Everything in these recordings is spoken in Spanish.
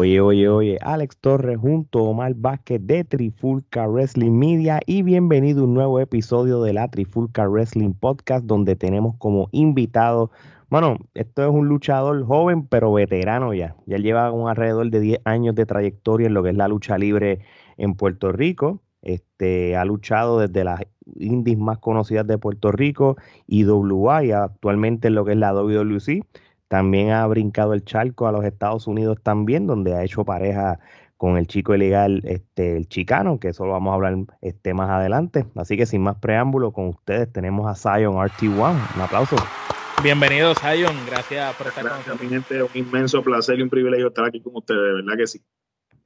Oye, oye, oye, Alex Torres junto a Omar Vázquez de Trifulca Wrestling Media y bienvenido a un nuevo episodio de la Trifulca Wrestling Podcast donde tenemos como invitado, bueno, esto es un luchador joven pero veterano ya, ya lleva un alrededor de 10 años de trayectoria en lo que es la lucha libre en Puerto Rico, este, ha luchado desde las indies más conocidas de Puerto Rico, IWA y actualmente en lo que es la WWC también ha brincado el charco a los Estados Unidos también, donde ha hecho pareja con el chico ilegal, este, el chicano, que eso lo vamos a hablar este, más adelante. Así que sin más preámbulo, con ustedes tenemos a Zion RT1. Un aplauso. Bienvenido, Zion. Gracias por estar con nosotros. gente, un inmenso placer y un privilegio estar aquí con ustedes, de verdad que sí.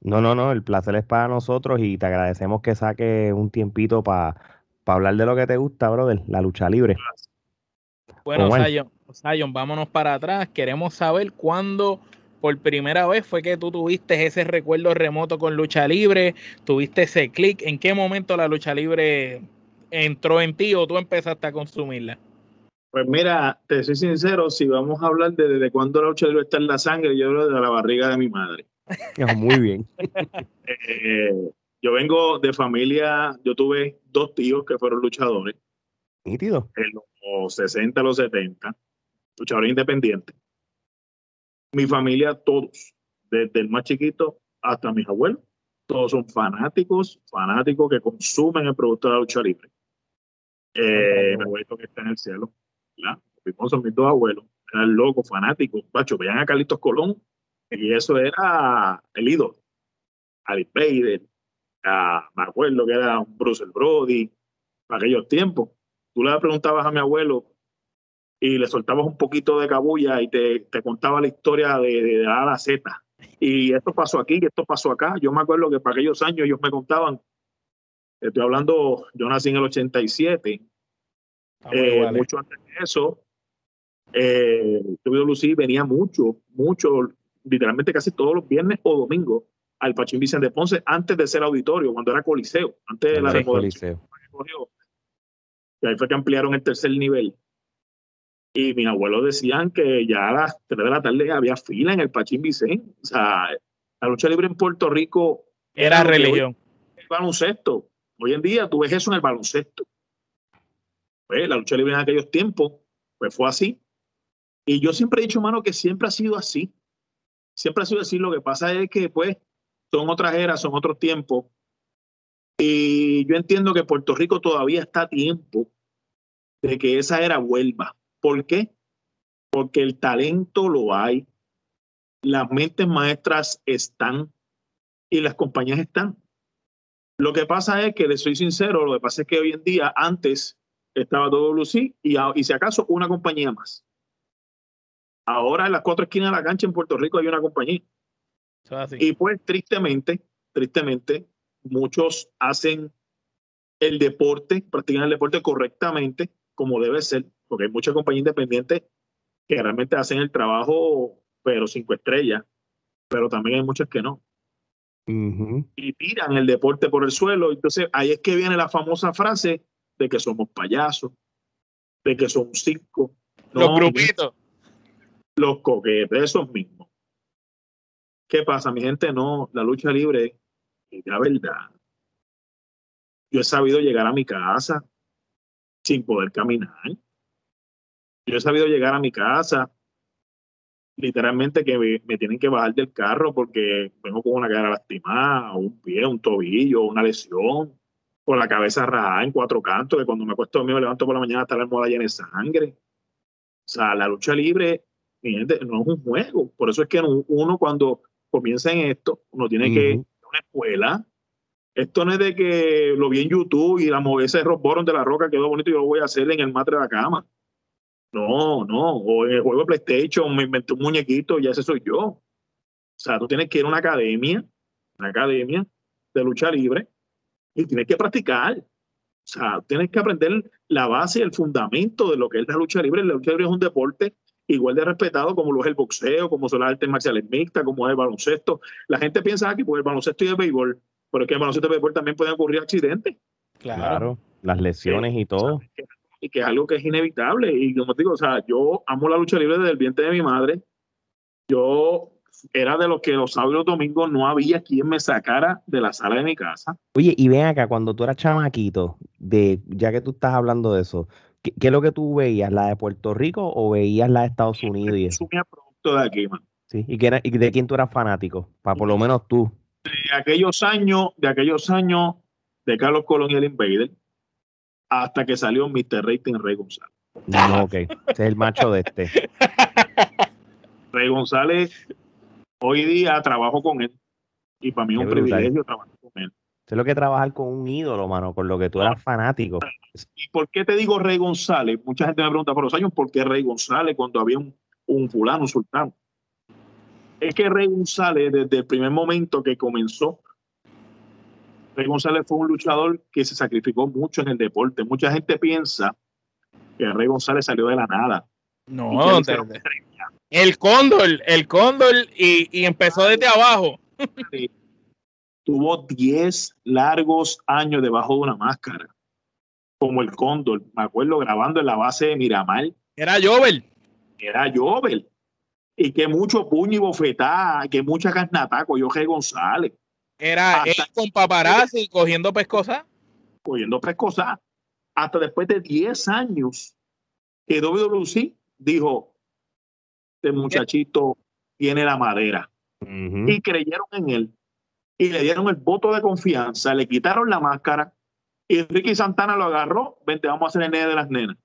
No, no, no, el placer es para nosotros y te agradecemos que saque un tiempito para hablar de lo que te gusta, brother, la lucha libre. Bueno, Zion, Zion, vámonos para atrás. Queremos saber cuándo por primera vez fue que tú tuviste ese recuerdo remoto con lucha libre, tuviste ese clic. ¿En qué momento la lucha libre entró en ti o tú empezaste a consumirla? Pues mira, te soy sincero, si vamos a hablar de desde cuándo la lucha libre está en la sangre, yo hablo de la barriga de mi madre. Muy bien. eh, yo vengo de familia, yo tuve dos tíos que fueron luchadores. Nítido. En los 60, los 70 luchador independiente. Mi familia, todos, desde el más chiquito hasta mis abuelos, todos son fanáticos, fanáticos que consumen el producto de la lucha libre. Eh, mi abuelo que está en el cielo, ¿verdad? son mis dos abuelos, eran locos, fanáticos, pacho, veían a Carlitos Colón y eso era el ídolo. Ali Bader, me acuerdo que era un Bruce Brody, para aquellos tiempos. Tú le preguntabas a mi abuelo y le soltabas un poquito de cabulla y te, te contaba la historia de, de, A a la Z. Y esto pasó aquí, y esto pasó acá. Yo me acuerdo que para aquellos años ellos me contaban, estoy hablando, yo nací en el 87, eh, mucho antes de eso, eh, Lucy venía mucho, mucho, literalmente casi todos los viernes o domingos al Pachín Vicente Ponce antes de ser auditorio, cuando era Coliseo, antes de la remodelación. Y ahí fue que ampliaron el tercer nivel. Y mis abuelos decían que ya a las 3 de la tarde había fila en el Pachín Vicente. O sea, la lucha libre en Puerto Rico era religión. el baloncesto. Hoy en día tú ves eso en el baloncesto. Pues la lucha libre en aquellos tiempos, pues fue así. Y yo siempre he dicho, mano, que siempre ha sido así. Siempre ha sido así. Lo que pasa es que, pues, son otras eras, son otros tiempos. Y yo entiendo que Puerto Rico todavía está a tiempo de que esa era vuelva. ¿Por qué? Porque el talento lo hay, las mentes maestras están y las compañías están. Lo que pasa es que, le soy sincero, lo que pasa es que hoy en día, antes estaba todo y, y si acaso una compañía más. Ahora en las cuatro esquinas de la cancha en Puerto Rico hay una compañía. Y pues tristemente, tristemente, muchos hacen el deporte, practican el deporte correctamente, como debe ser, porque hay muchas compañías independientes que realmente hacen el trabajo, pero cinco estrellas, pero también hay muchas que no. Y tiran el deporte por el suelo. Entonces ahí es que viene la famosa frase de que somos payasos, de que somos circo. los grupitos. Los coquetes, esos mismos. ¿Qué pasa, mi gente? No, la lucha libre es la verdad. Yo he sabido llegar a mi casa sin poder caminar. Yo he sabido llegar a mi casa, literalmente que me, tienen que bajar del carro porque vengo con una cara lastimada, un pie, un tobillo, una lesión, con la cabeza rajada en cuatro cantos, que cuando me acuesto dormir me levanto por la mañana hasta la almohada llena de sangre. O sea, la lucha libre, mi gente, no es un juego. Por eso es que uno cuando comienza en esto, uno tiene que ir a una escuela. Esto no es de que lo vi en YouTube y la ese rock de la roca quedó bonito y yo lo voy a hacer en el matre de la cama. No, no. O en el juego de PlayStation me inventé un muñequito y ese soy yo. O sea, tú tienes que ir a una academia, una academia de lucha libre y tienes que practicar. O sea, tienes que aprender la base el fundamento de lo que es la lucha libre. La lucha libre es un deporte igual de respetado como lo es el boxeo, como son las artes marciales mixtas, como es el baloncesto. La gente piensa aquí, pues el baloncesto y el béisbol, pero es que el baloncesto el béisbol también pueden ocurrir accidentes. Claro, las lesiones y todo y que es algo que es inevitable. Y como te digo, o sea, yo amo la lucha libre desde el vientre de mi madre. Yo era de los que los sábados y los domingos no había quien me sacara de la sala de mi casa. Oye, y ven acá, cuando tú eras chamaquito, de, ya que tú estás hablando de eso, ¿qué, es lo que tú veías? ¿La de Puerto Rico o veías la de Estados Unidos? Y eso? producto de aquí, man. Sí, ¿Y, qué ¿y de quién tú eras fanático? Para por lo menos tú. De aquellos años, de aquellos años de Carlos Colón y el Invader, hasta que salió Mr. Rating Rey González. No, ok. Es el macho de este. Rey González, hoy día trabajo con él. Y para mí es un privilegio trabajar con él. Es lo que trabajar con un ídolo, mano, con lo que tú eras fanático. ¿Y por qué te digo Rey González? Mucha gente me pregunta por los años, ¿por qué Rey González cuando había un, un fulano, un sultán? Es que Rey González, desde el primer momento que comenzó, Rey González fue un luchador que se sacrificó mucho en el deporte. Mucha gente piensa que Rey González salió de la nada. No, el cóndor, el cóndor y, empezó desde abajo. Tuvo 10 largos años debajo de una máscara, como el cóndor. Me acuerdo grabando en la base de Miramar. Era Jovel. Era Jovel. Y que mucho puño y bofetada, que mucha carnata yo Rey González. Era él con paparazzi cogiendo pescosa. Cogiendo pescosa. Hasta después de 10 años que WWC dijo, este muchachito tiene la madera. Y creyeron en él. Y le dieron el voto de confianza, le quitaron la máscara. Y Ricky Santana lo agarró, vente, vamos a hacer el nene de las nenas.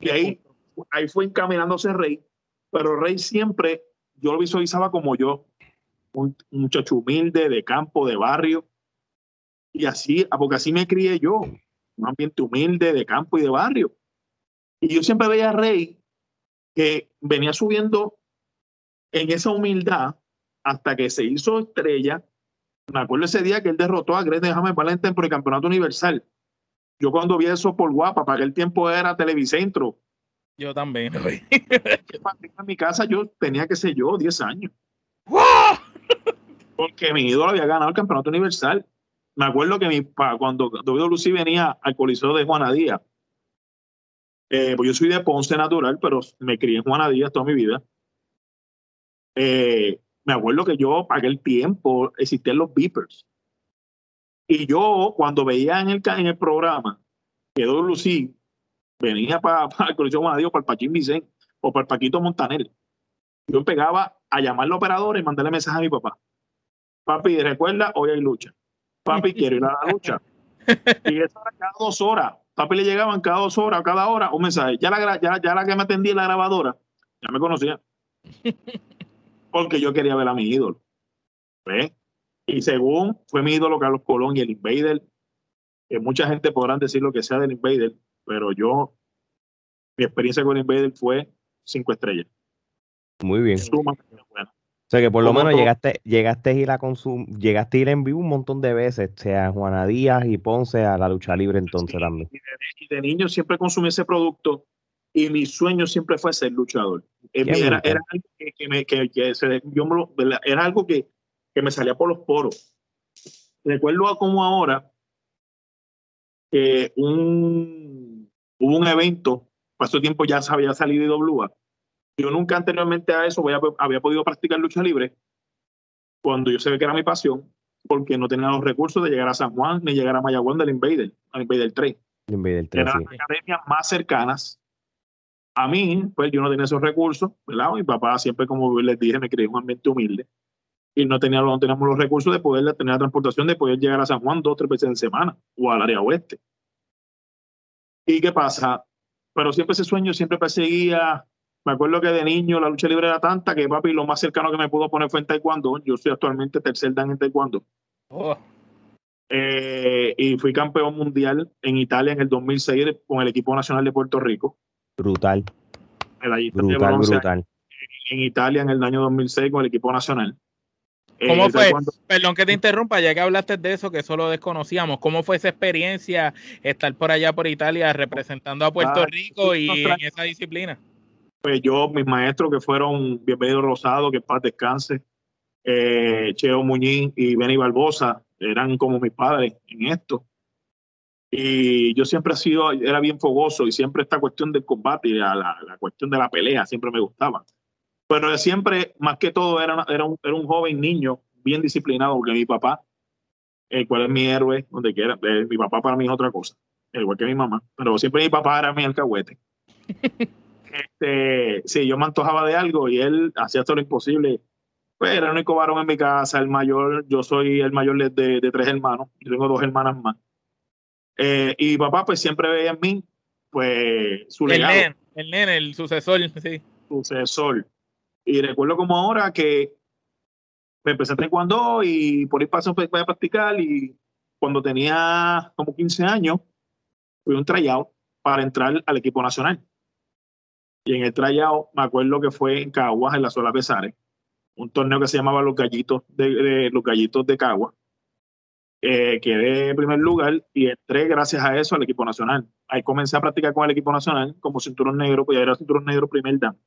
Y ahí, ahí fue encaminándose Rey. Pero Rey siempre, yo lo visualizaba como yo, un, muchacho humilde, de campo, de barrio. Y así, porque así me crié yo, un ambiente humilde, de campo y de barrio. Y yo siempre veía a Rey que venía subiendo en esa humildad hasta que se hizo estrella. Me acuerdo ese día que él derrotó a Greg James Valente por el campeonato universal. Yo cuando vi eso por guapa, para aquel tiempo era Televicentro. Yo también. en mi casa yo tenía, que ser yo, 10 años. Porque mi ídolo había ganado el campeonato universal. Me acuerdo que mi, cuando Lucy venía al Coliseo de Juana Díaz, eh, pues yo soy de Ponce natural, pero me crié en Juana Díaz toda mi vida. Eh, me acuerdo que yo, para aquel tiempo, existían los beepers. Y yo, cuando veía en el, en el programa que Lucy venía para, el Coliseo Díaz, para el Pachín Vicente o para el Paquito Montaner, yo pegaba a llamar al operador y mandarle mensaje a mi papá. Papi, recuerda, hoy hay lucha. Papi, quiero ir a la lucha. Y eso era cada dos horas. Papi le llegaban cada dos horas, cada hora, un mensaje. Ya la, ya, ya la que me atendía la grabadora, ya me conocía. Porque yo quería ver a mi ídolo. ¿Ves? Y según fue mi ídolo Carlos Colón y el Invader, que mucha gente podrán decir lo que sea del Invader, pero yo, mi experiencia con el Invader fue cinco estrellas. Muy bien. O sea que por lo menos llegaste, llegaste a ir a consum llegaste a ir en vivo un montón de veces, sea Juana Díaz y Ponce a la lucha libre entonces también. Y de, niño siempre consumí ese producto y mi sueño siempre fue ser luchador. Era, era, algo que, me, que, yo era algo que, que, me salía por los poros. Recuerdo como ahora que un, hubo un evento, pasó tiempo ya había salido de WA, yo nunca anteriormente a eso había, podido practicar lucha libre cuando yo sé que era mi pasión, porque no tenía los recursos de llegar a San Juan ni llegar a Mayagüez del Invader, al Invader 3. Invader 3 Eran las academias más cercanas. A mí, pues yo no tenía esos recursos, ¿verdad? Mi papá siempre, como les dije, me creía un ambiente humilde y no, tenía, no teníamos los recursos de poder tener la transportación, de poder llegar a San Juan dos o tres veces en semana o al área oeste. ¿Y qué pasa? Pero siempre ese sueño siempre perseguía me acuerdo que de niño la lucha libre era tanta que papi lo más cercano que me pudo poner fue en taekwondo. Yo soy actualmente tercer dan en taekwondo. Oh. Eh, y fui campeón mundial en Italia en el 2006 con el equipo nacional de Puerto Rico. Brutal. brutal, brutal. En Italia en el año 2006 con el equipo nacional. ¿Cómo eh, fue? Perdón que te interrumpa, ya que hablaste de eso, que solo desconocíamos. ¿Cómo fue esa experiencia estar por allá por Italia representando a Puerto ah, Rico y en esa disciplina? pues yo, mis maestros que fueron Bienvenido Rosado, que paz descanse, eh, Cheo Muñiz y Benny Barbosa, eran como mis padres en esto. Y yo siempre he sido, era bien fogoso y siempre esta cuestión del combate y la, la, cuestión de la pelea siempre me gustaba. Pero siempre, más que todo, era, era, un, era un joven niño bien disciplinado, porque mi papá, el cual es mi héroe, donde quiera, eh, mi papá para mí es otra cosa, igual que mi mamá, pero siempre mi papá era mi alcahuete. este, sí, yo me antojaba de algo y él hacía todo lo imposible. Pues era el único varón en mi casa, el mayor, yo soy el mayor de, de tres hermanos, yo tengo dos hermanas más. Eh, y mi papá pues siempre veía en mí pues su el legado. el nene, el sucesor, sí. Sucesor. Y recuerdo como ahora que me empecé a cuando y por ahí paso pues, a practicar y cuando tenía como 15 años fui un tryout para entrar al equipo nacional. Y en el tryout me acuerdo que fue en Caguas, en la Sola Pesares, un torneo que se llamaba Los Gallitos de, los Gallitos de Caguas. Eh, quedé en primer lugar y entré gracias a eso al equipo nacional. Ahí comencé a practicar con el equipo nacional como cinturón negro, pues ya era cinturón negro primer dan.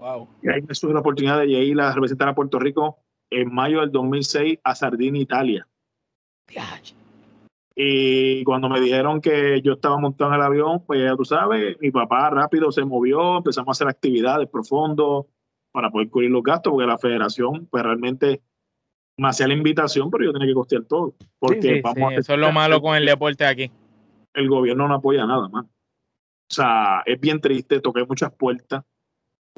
Wow. Y ahí me tuve la oportunidad de ir a representar a Puerto Rico en mayo del 2006 a Sardinia, Italia. Y cuando me dijeron que yo estaba montado en el avión, pues ya tú sabes, mi papá rápido se movió, empezamos a hacer actividades profundas para poder cubrir los gastos, porque la federación, pues realmente me hacía la invitación, pero yo tenía que costear todo. Porque vamos eso es lo malo con el deporte aquí. El gobierno no apoya nada más. O sea, es bien triste, toqué muchas puertas,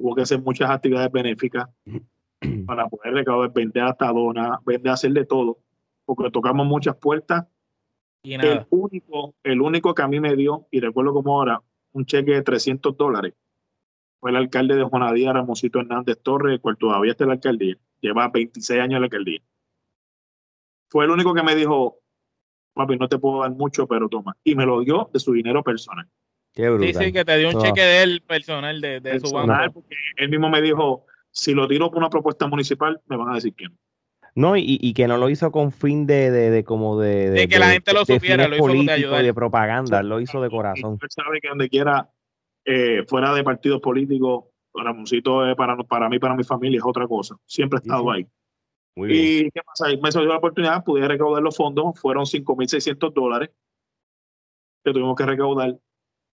hubo que hacer muchas actividades benéficas para poder recaudar, vender hasta donas, vender, hacer de todo, porque tocamos muchas puertas. Y El único, el único que a mí me dio, y recuerdo como ahora, un cheque de 300 dólares, fue el alcalde de Juanadía, Ramosito Hernández Torres, el cual todavía está en la alcaldía, lleva 26 años en la alcaldía. Fue el único que me dijo, papi, no te puedo dar mucho, pero toma. Y me lo dio de su dinero personal. Sí, sí, que te dio un cheque de él personal, de, de su banco. Porque él mismo me dijo, si lo tiro por una propuesta municipal, me van a decir que no. No, y, y que no lo hizo con fin de, de, de como de, de, que la gente lo supiera, lo hizo de ayudar. de propaganda, lo hizo de corazón. Él sabe que donde quiera, eh, fuera de partidos políticos, Ramoncito es para, para mí, para mi familia, es otra cosa. Siempre he estado ahí. y qué pasa, me salió la oportunidad, pude recaudar los fondos, fueron 5.600 dólares que tuvimos que recaudar.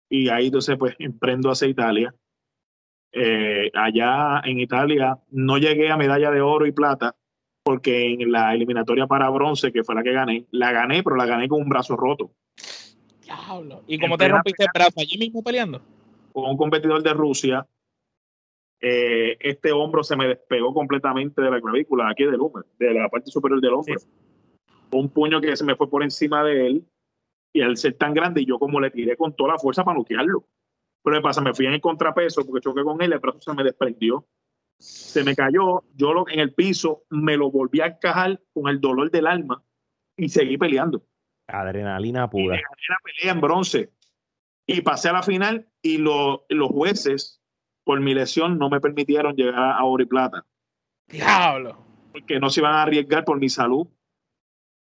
Y ahí entonces, pues, emprendo hacia Italia eh, allá en Italia no llegué a medalla de oro y plata porque en la eliminatoria para bronce, que fue la que gané, la gané, pero la gané con un brazo roto. Diablo. ¿Y cómo te rompiste el brazo? ¿Allí mismo peleando? Con un competidor de Rusia. Eh, este hombro se me despegó completamente de la clavícula, aquí del hombro, de la parte superior del hombro. Un puño que se me fue por encima de él y al ser tan grande, yo como le tiré con toda la fuerza para noquearlo. Pero me pasa, me fui en el contrapeso porque choqué con él, el brazo se me desprendió. Se me cayó, yo lo, en el piso me lo volví a encajar con el dolor del alma y seguí peleando. Adrenalina pura. Y la pelea en bronce. Y pasé a la final y los jueces, por mi lesión, no me permitieron llegar a oro y plata. Diablo. Porque no se iban a arriesgar por mi salud.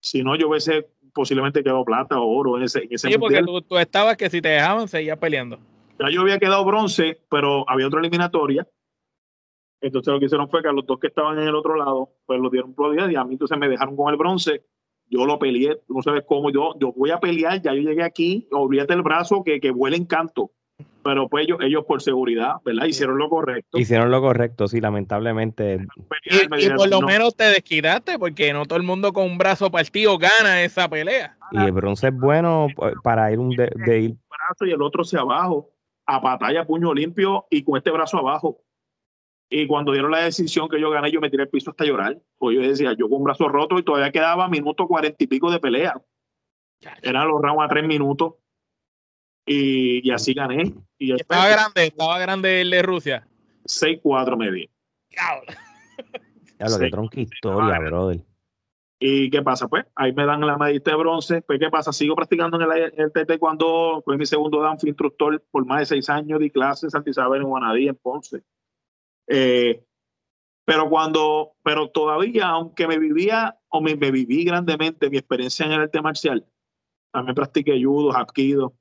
Si no, yo hubiese posiblemente quedado plata o oro en ese, en ese Sí, porque tú, tú, estabas que si te dejaban, seguías peleando. Ya yo había quedado bronce, pero había otra eliminatoria. Entonces lo que hicieron fue que a los dos que estaban en el otro lado, pues lo dieron por y a mí entonces me dejaron con el bronce. Yo lo peleé, no sabes cómo, yo, yo voy a pelear, ya yo llegué aquí, olvídate el brazo, que, que vuela en canto. Pero pues ellos, ellos por seguridad, ¿verdad? Hicieron lo correcto. Hicieron lo correcto, sí, lamentablemente. Y, por lo menos te desquitaste, porque no todo el mundo con un brazo partido gana esa pelea. Y el bronce es bueno para ir un de, de ir. brazo y el otro hacia abajo a batalla, puño limpio y con este brazo abajo. Y cuando dieron la decisión que yo gané, yo me tiré el piso hasta llorar. Pues yo decía, yo con un brazo roto y todavía quedaba minuto cuarenta y pico de pelea. Eran los rounds a tres minutos. Y, así gané. Y estaba grande, estaba grande el de Rusia. 6-4 me di. Ya lo que tronca historia, brother. ¿Y qué pasa? Pues ahí me dan la medalla de bronce. Pues ¿qué pasa? Sigo practicando en el, el cuando fue mi segundo dan, fui instructor por más de seis años, di clases en Santa Isabel, en Guanadí, en Ponce. Eh, pero cuando, pero todavía, aunque me vivía o me, viví grandemente mi experiencia en el arte marcial, también practiqué judo, hapkido,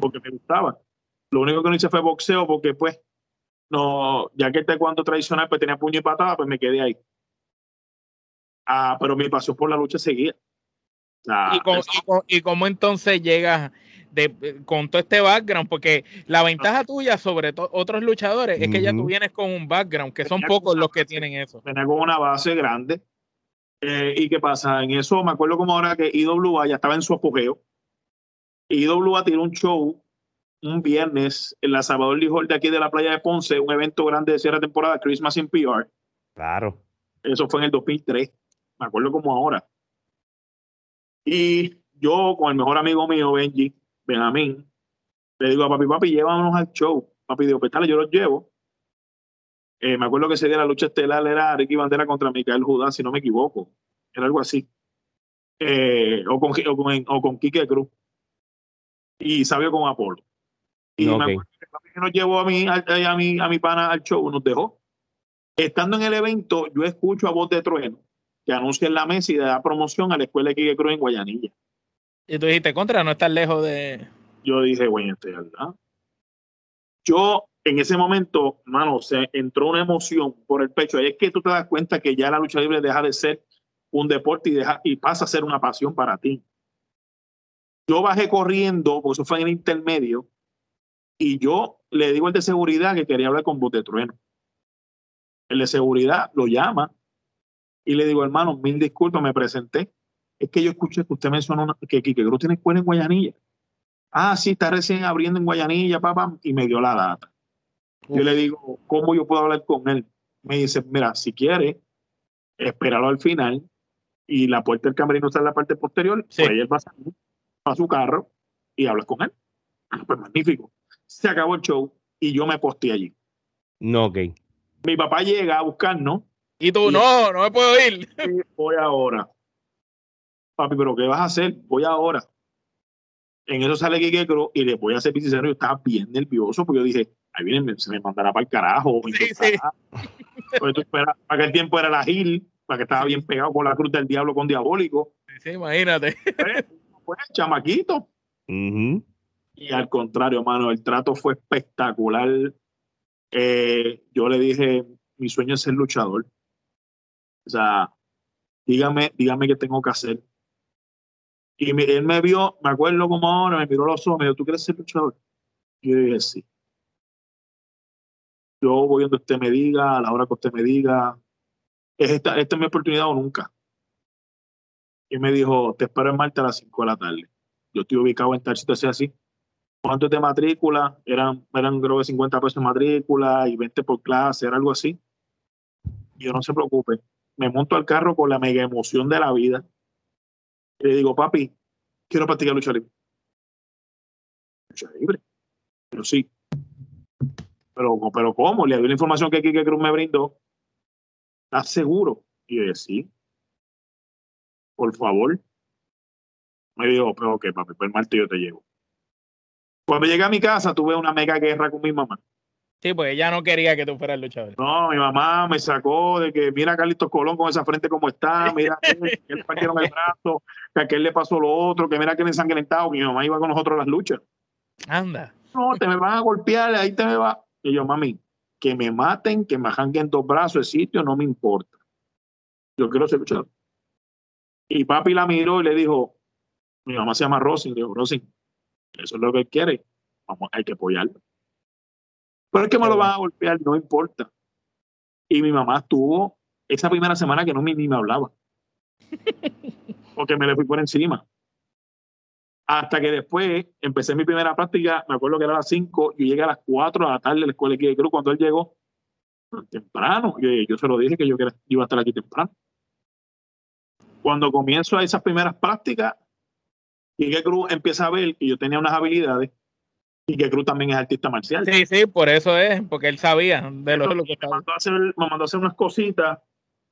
porque me gustaba. Lo único que no hice fue boxeo porque pues, no, ya que el taekwondo tradicional pues tenía puño y patada, pues me quedé ahí. Ah, pero mi pasión por la lucha seguía. ¿Y, cómo, ¿Y, cómo, entonces llegas de, con todo este background, porque la ventaja tuya sobre otros luchadores es que ya tú vienes con un background, que son pocos los que tienen eso. Venía con una base grande. Eh, ¿Y qué pasa? En eso me acuerdo como ahora que IWA ya estaba en su apogeo. IWA tiró un show un viernes en la Salvador Lijol de aquí de la playa de Ponce, un evento grande de cierre de temporada, Christmas in PR. Claro. Eso fue en el 2003, me acuerdo como ahora. Y yo con el mejor amigo mío, Benji, Benjamín, le digo a papi, papi, llévanos al show. Papi digo, pues yo los llevo. Eh, me acuerdo que ese día la lucha estelar era Ricky Bandera contra Micael Judá, si no me equivoco. Era algo así. Eh, o, con, o, con, o con Quique Cruz. Y Sabio con Apolo. Y me acuerdo que nos llevó a mí, a, a, mi, a mi pana al show, nos dejó. Estando en el evento, yo escucho a voz de trueno que anuncia en la mesa y da promoción a la escuela de Quique Cruz en Guayanilla. Y tú dijiste, contra, no estás lejos de. Yo dije, bueno, ¿verdad? Yo, en ese momento, mano, se entró una emoción por el pecho. Ahí es que tú te das cuenta que ya la lucha libre deja de ser un deporte y, deja, y pasa a ser una pasión para ti. Yo bajé corriendo, porque eso fue en el intermedio, y yo le digo al de seguridad que quería hablar con Bote Trueno. El de seguridad lo llama y le digo, hermano, mil disculpas, me presenté es que yo escuché que usted mencionó que Quique Cruz tiene escuela en Guayanilla. Ah, sí, está recién abriendo en Guayanilla, papá, y me dio la data. Yo le digo, ¿cómo yo puedo hablar con él? Me dice, mira, si quiere, espéralo al final y la puerta del camerino está en la parte posterior, sí. él va a salir a su carro y hablas con él. Ah, pues magnífico. Se acabó el show y yo me posté allí. No, ok. Mi papá llega a buscarnos. Y tú, no, no me puedo ir. Voy ahora papi, pero ¿qué vas a hacer? Voy ahora. En eso sale Quique Cruz y le voy a hacer sincero, yo estaba bien nervioso porque yo dije, ahí viene, se me mandará para el carajo. Sí, sí. para aquel tiempo era la Gil, para que estaba bien pegado con la cruz del diablo con diabólico. Sí, imagínate. Pues, chamaquito. Y al contrario, hermano, el trato fue espectacular. Eh, yo le dije, mi sueño es ser luchador. O sea, dígame, dígame qué tengo que hacer. Y él me vio, me acuerdo como ahora, me miró los ojos, me dijo, ¿tú quieres ser luchador? Yo dije, sí. Yo voy donde usted me diga, a la hora que usted me diga. Es esta, esta es mi oportunidad o nunca. Y me dijo, te espero en Marte a las 5 de la tarde. Yo estoy ubicado en tal así. ¿Cuánto de matrícula? Eran, eran creo que 50 pesos de matrícula y 20 por clase, era algo así. Yo no se preocupe. Me monto al carro con la mega emoción de la vida y le digo, papi, quiero practicar lucha libre. Lucha libre. Pero sí. Pero, pero ¿cómo? Le doy la información que Kike Cruz me brindó. ¿Estás seguro? Y yo dije, sí. Por favor. Me dijo, pero ok, papi, pues el martes yo te llevo. Cuando llegué a mi casa tuve una mega guerra con mi mamá. Sí, pues ella no quería que tú fueras luchador. No, mi mamá me sacó de que mira a Carlitos Colón con esa frente como está, mira que, le partieron el brazo, que a aquel le pasó lo otro, que mira que ensangrentado, que mi mamá iba con nosotros a las luchas. Anda. No, te me van a golpear, ahí te me va. Y yo, mami, que me maten, que me janguen dos brazos de sitio, no me importa. Yo quiero ser luchador. Y papi la miró y le dijo, mi mamá se llama Rosin, le dijo, Rosin, eso es lo que él quiere, vamos, hay que apoyarlo. Pero es que me lo van a golpear, no importa. Y mi mamá estuvo esa primera semana que no ni me hablaba. Porque me le fui por encima. Hasta que después empecé mi primera práctica, me acuerdo que era a las 5, y llegué a las 4 de la tarde a la escuela de Cruz cuando él llegó temprano. Yo, yo se lo dije que yo iba a estar aquí temprano. Cuando comienzo a esas primeras prácticas, Quique Cruz empieza a ver que yo tenía unas habilidades y que Cruz también es artista marcial. Sí, sí, por eso es, porque él sabía de lo, lo que. Me mandó, a hacer, me mandó a hacer unas cositas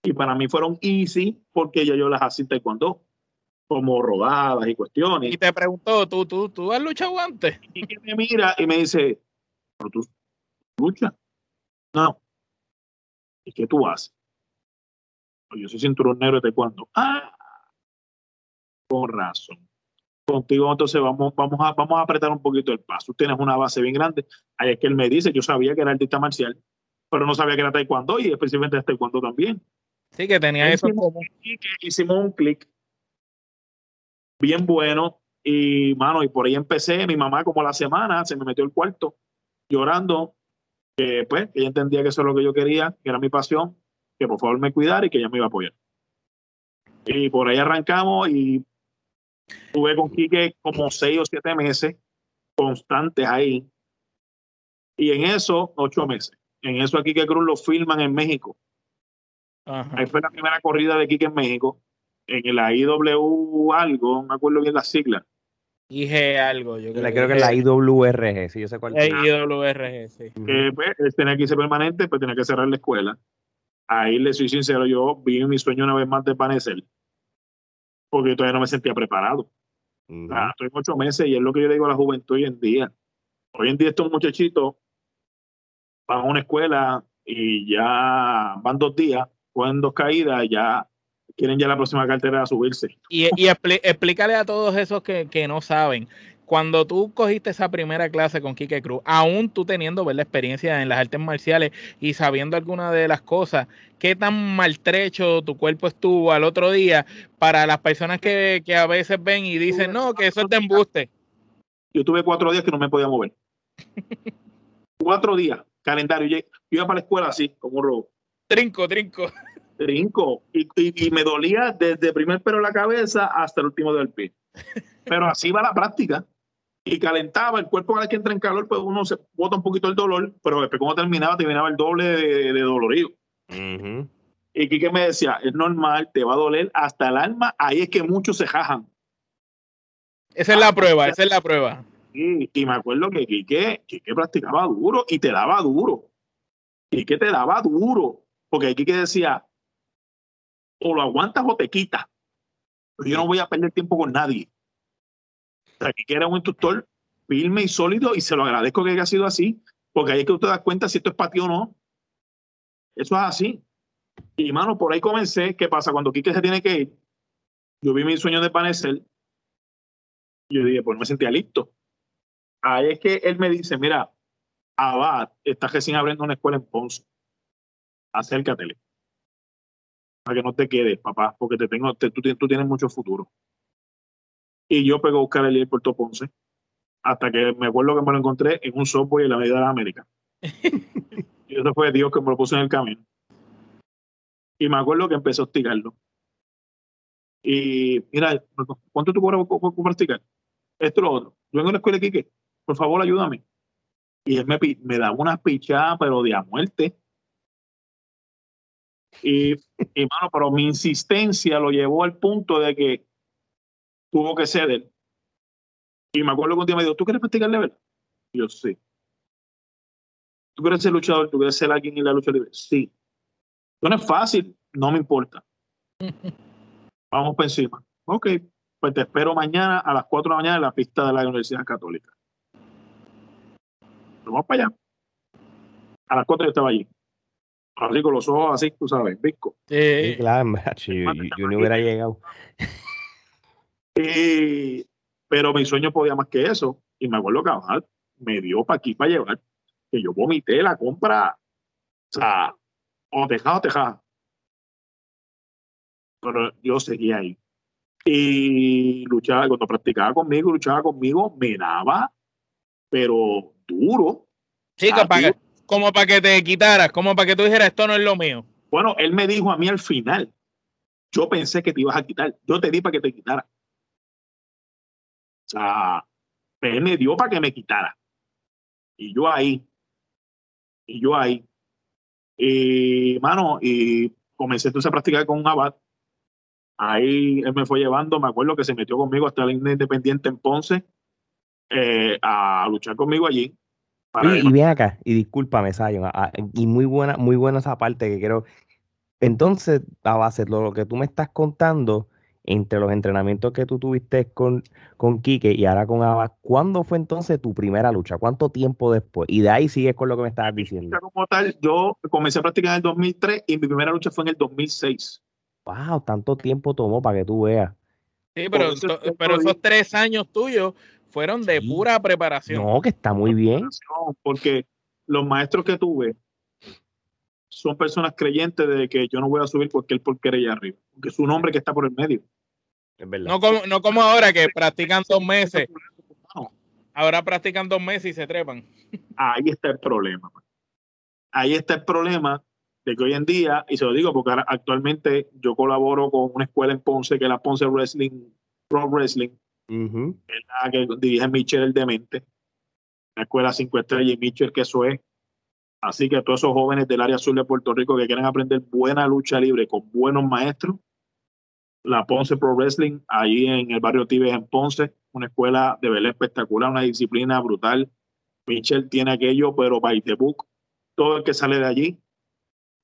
y para mí fueron easy porque ya yo las hacía taekwondo, como rodadas y cuestiones. Y te preguntó, ¿tú, tú, tú has luchado antes? Y que me mira y me dice, ¿pero tú luchas? No. ¿Y qué tú haces? Yo soy cinturón negro de taekwondo. Ah, con razón contigo, entonces vamos, vamos, a, vamos a apretar un poquito el paso. Tienes una base bien grande. Ahí es que él me dice, yo sabía que era artista marcial, pero no sabía que era taekwondo y especialmente taekwondo también. Sí, que tenía eso como... Hicimos un clic bien bueno Y, mano, y por ahí empecé, mi mamá como la semana se me metió el cuarto llorando, que pues, ella entendía que eso es lo que yo quería, que era mi pasión, que por favor me cuidara y que ella me iba a apoyar. Y por ahí arrancamos y tuve con Quique como seis o siete meses constantes ahí. Y en eso, ocho meses. En eso a Quique Cruz lo filman en México. Ahí fue la primera corrida de Quique en México. En la IW algo, no me acuerdo bien la sigla. IG algo, yo creo, creo que es la IWRG, sí, yo sé cuál es. IWRG, sí. Que pues, tenía que irse permanente, pues tenía que cerrar la escuela. Ahí le soy sincero, yo vi mi sueño una vez más desvanecer, porque yo todavía no me sentía preparado. estoy ocho meses y es lo que yo le digo a la juventud hoy en día. Hoy en día estos muchachitos van a una escuela y ya van dos días, cogen dos caídas, ya quieren ya la próxima cartera a subirse. Y, explícale a todos esos que, no saben, cuando tú cogiste esa primera clase con Kike Cruz, aún tú teniendo ver la experiencia en las artes marciales y sabiendo algunas de las cosas, ¿qué tan maltrecho tu cuerpo estuvo al otro día para las personas que, a veces ven y dicen, no, que eso es de embuste? Yo tuve cuatro días que no me podía mover. cuatro días, calendario. Yo iba para la escuela así, como un robo. Trinco, trinco trinco y, y, me dolía desde el primer pelo de la cabeza hasta el último del pie. Pero así va la práctica. Y calentaba el cuerpo cada vez que entra en calor, pues uno se bota un poquito el dolor, pero después cuando terminaba, terminaba el doble de, de dolorido. Y Kike me decía, es normal, te va a doler hasta el alma, ahí es que muchos se jajan. Esa es la prueba, esa es la prueba. Y, y me acuerdo que Kike, Kike practicaba duro y te daba duro. Kike te daba duro. Porque Kike decía, o lo aguantas o te quitas. Pero yo no voy a perder tiempo con nadie. Sea, que era un instructor firme y sólido y se lo agradezco que haya sido así, porque ahí es que usted da cuenta si esto es para ti o no. Eso es así. Y mano, por ahí comencé. ¿Qué pasa? Cuando Quique se tiene que ir, yo vi mi sueño de panecer. Yo dije, pues no me sentía listo. Ahí es que él me dice, mira, Abad está recién abriendo una escuela en Ponce. Acércatele que no te quedes, papá, porque te tengo, tú, tienes mucho futuro. Y yo pego a buscar el Puerto Ponce, hasta que me acuerdo que me lo encontré en un software en la medida de América. y eso fue Dios que me lo puso en el camino. Y me acuerdo que empezó a hostigarlo. Y mira, ¿cuánto tú cobras por, practicar? Esto lo otro. Yo vengo a la escuela de Quique, por favor ayúdame. Y él me, me daba una pichada, pero de a muerte. Y, y mano, pero mi insistencia lo llevó al punto de que tuvo que ceder. Y me acuerdo que un día me dijo, ¿tú quieres practicar level? Y yo, sí. ¿Tú quieres ser luchador? ¿Tú quieres ser alguien en la lucha libre? Sí. No es fácil, no me importa. Vamos por encima. Ok, pues te espero mañana a las 4 de la mañana en la pista de la Universidad Católica. Vamos para allá. A las 4 yo estaba allí así con los ojos así, tú sabes, visco. Sí, claro, yo, no hubiera llegado. pero mi sueño podía más que eso. Y me acuerdo que me dio para aquí para llevar, que yo vomité la compra. O sea, o tejado o tejada. Pero yo seguía ahí. Y luchaba, cuando practicaba conmigo, luchaba conmigo, me daba, pero duro. Sí, que como para que te quitaras, como para que tú dijeras, esto no es lo mío. Bueno, él me dijo a mí al final, yo pensé que te ibas a quitar, yo te di para que te quitara. O sea, él me dio para que me quitara. Y yo ahí, y yo ahí. Y, mano, y comencé entonces a practicar con un abad. Ahí él me fue llevando, me acuerdo que se metió conmigo hasta la Independiente en Ponce eh, a luchar conmigo allí. Y, bien acá, y discúlpame, Sayon, y muy buena, muy buena esa parte que quiero. Entonces, a base de lo que tú me estás contando, entre los entrenamientos que tú tuviste con, con Quique y ahora con Abba, ¿cuándo fue entonces tu primera lucha? ¿Cuánto tiempo después? Y de ahí sigues con lo que me estabas diciendo. Como tal, yo comencé a practicar en el 2003 y mi primera lucha fue en el 2006. Wow, tanto tiempo tomó para que tú veas. Sí, pero, pero esos tres años tuyos fueron de pura preparación. No, que está muy bien. Porque los maestros que tuve son personas creyentes de que yo no voy a subir porque él por querer allá arriba, porque es un hombre que está por el medio. No como, no como ahora que practican dos meses. Ahora practican dos meses y se trepan. Ahí está el problema. Ahí está el problema de que hoy en día, y se lo digo porque actualmente yo colaboro con una escuela en Ponce, que es la Ponce Wrestling, Pro Wrestling, es la que dirige Mitchell el Demente, la escuela 5 estrellas y Mitchell que eso es. Así que todos esos jóvenes del área sur de Puerto Rico que quieren aprender buena lucha libre con buenos maestros, la Ponce Pro Wrestling, ahí en el barrio Tibes en Ponce, una escuela de verdad espectacular, una disciplina brutal. Mitchell tiene aquello, pero by the book, todo el que sale de allí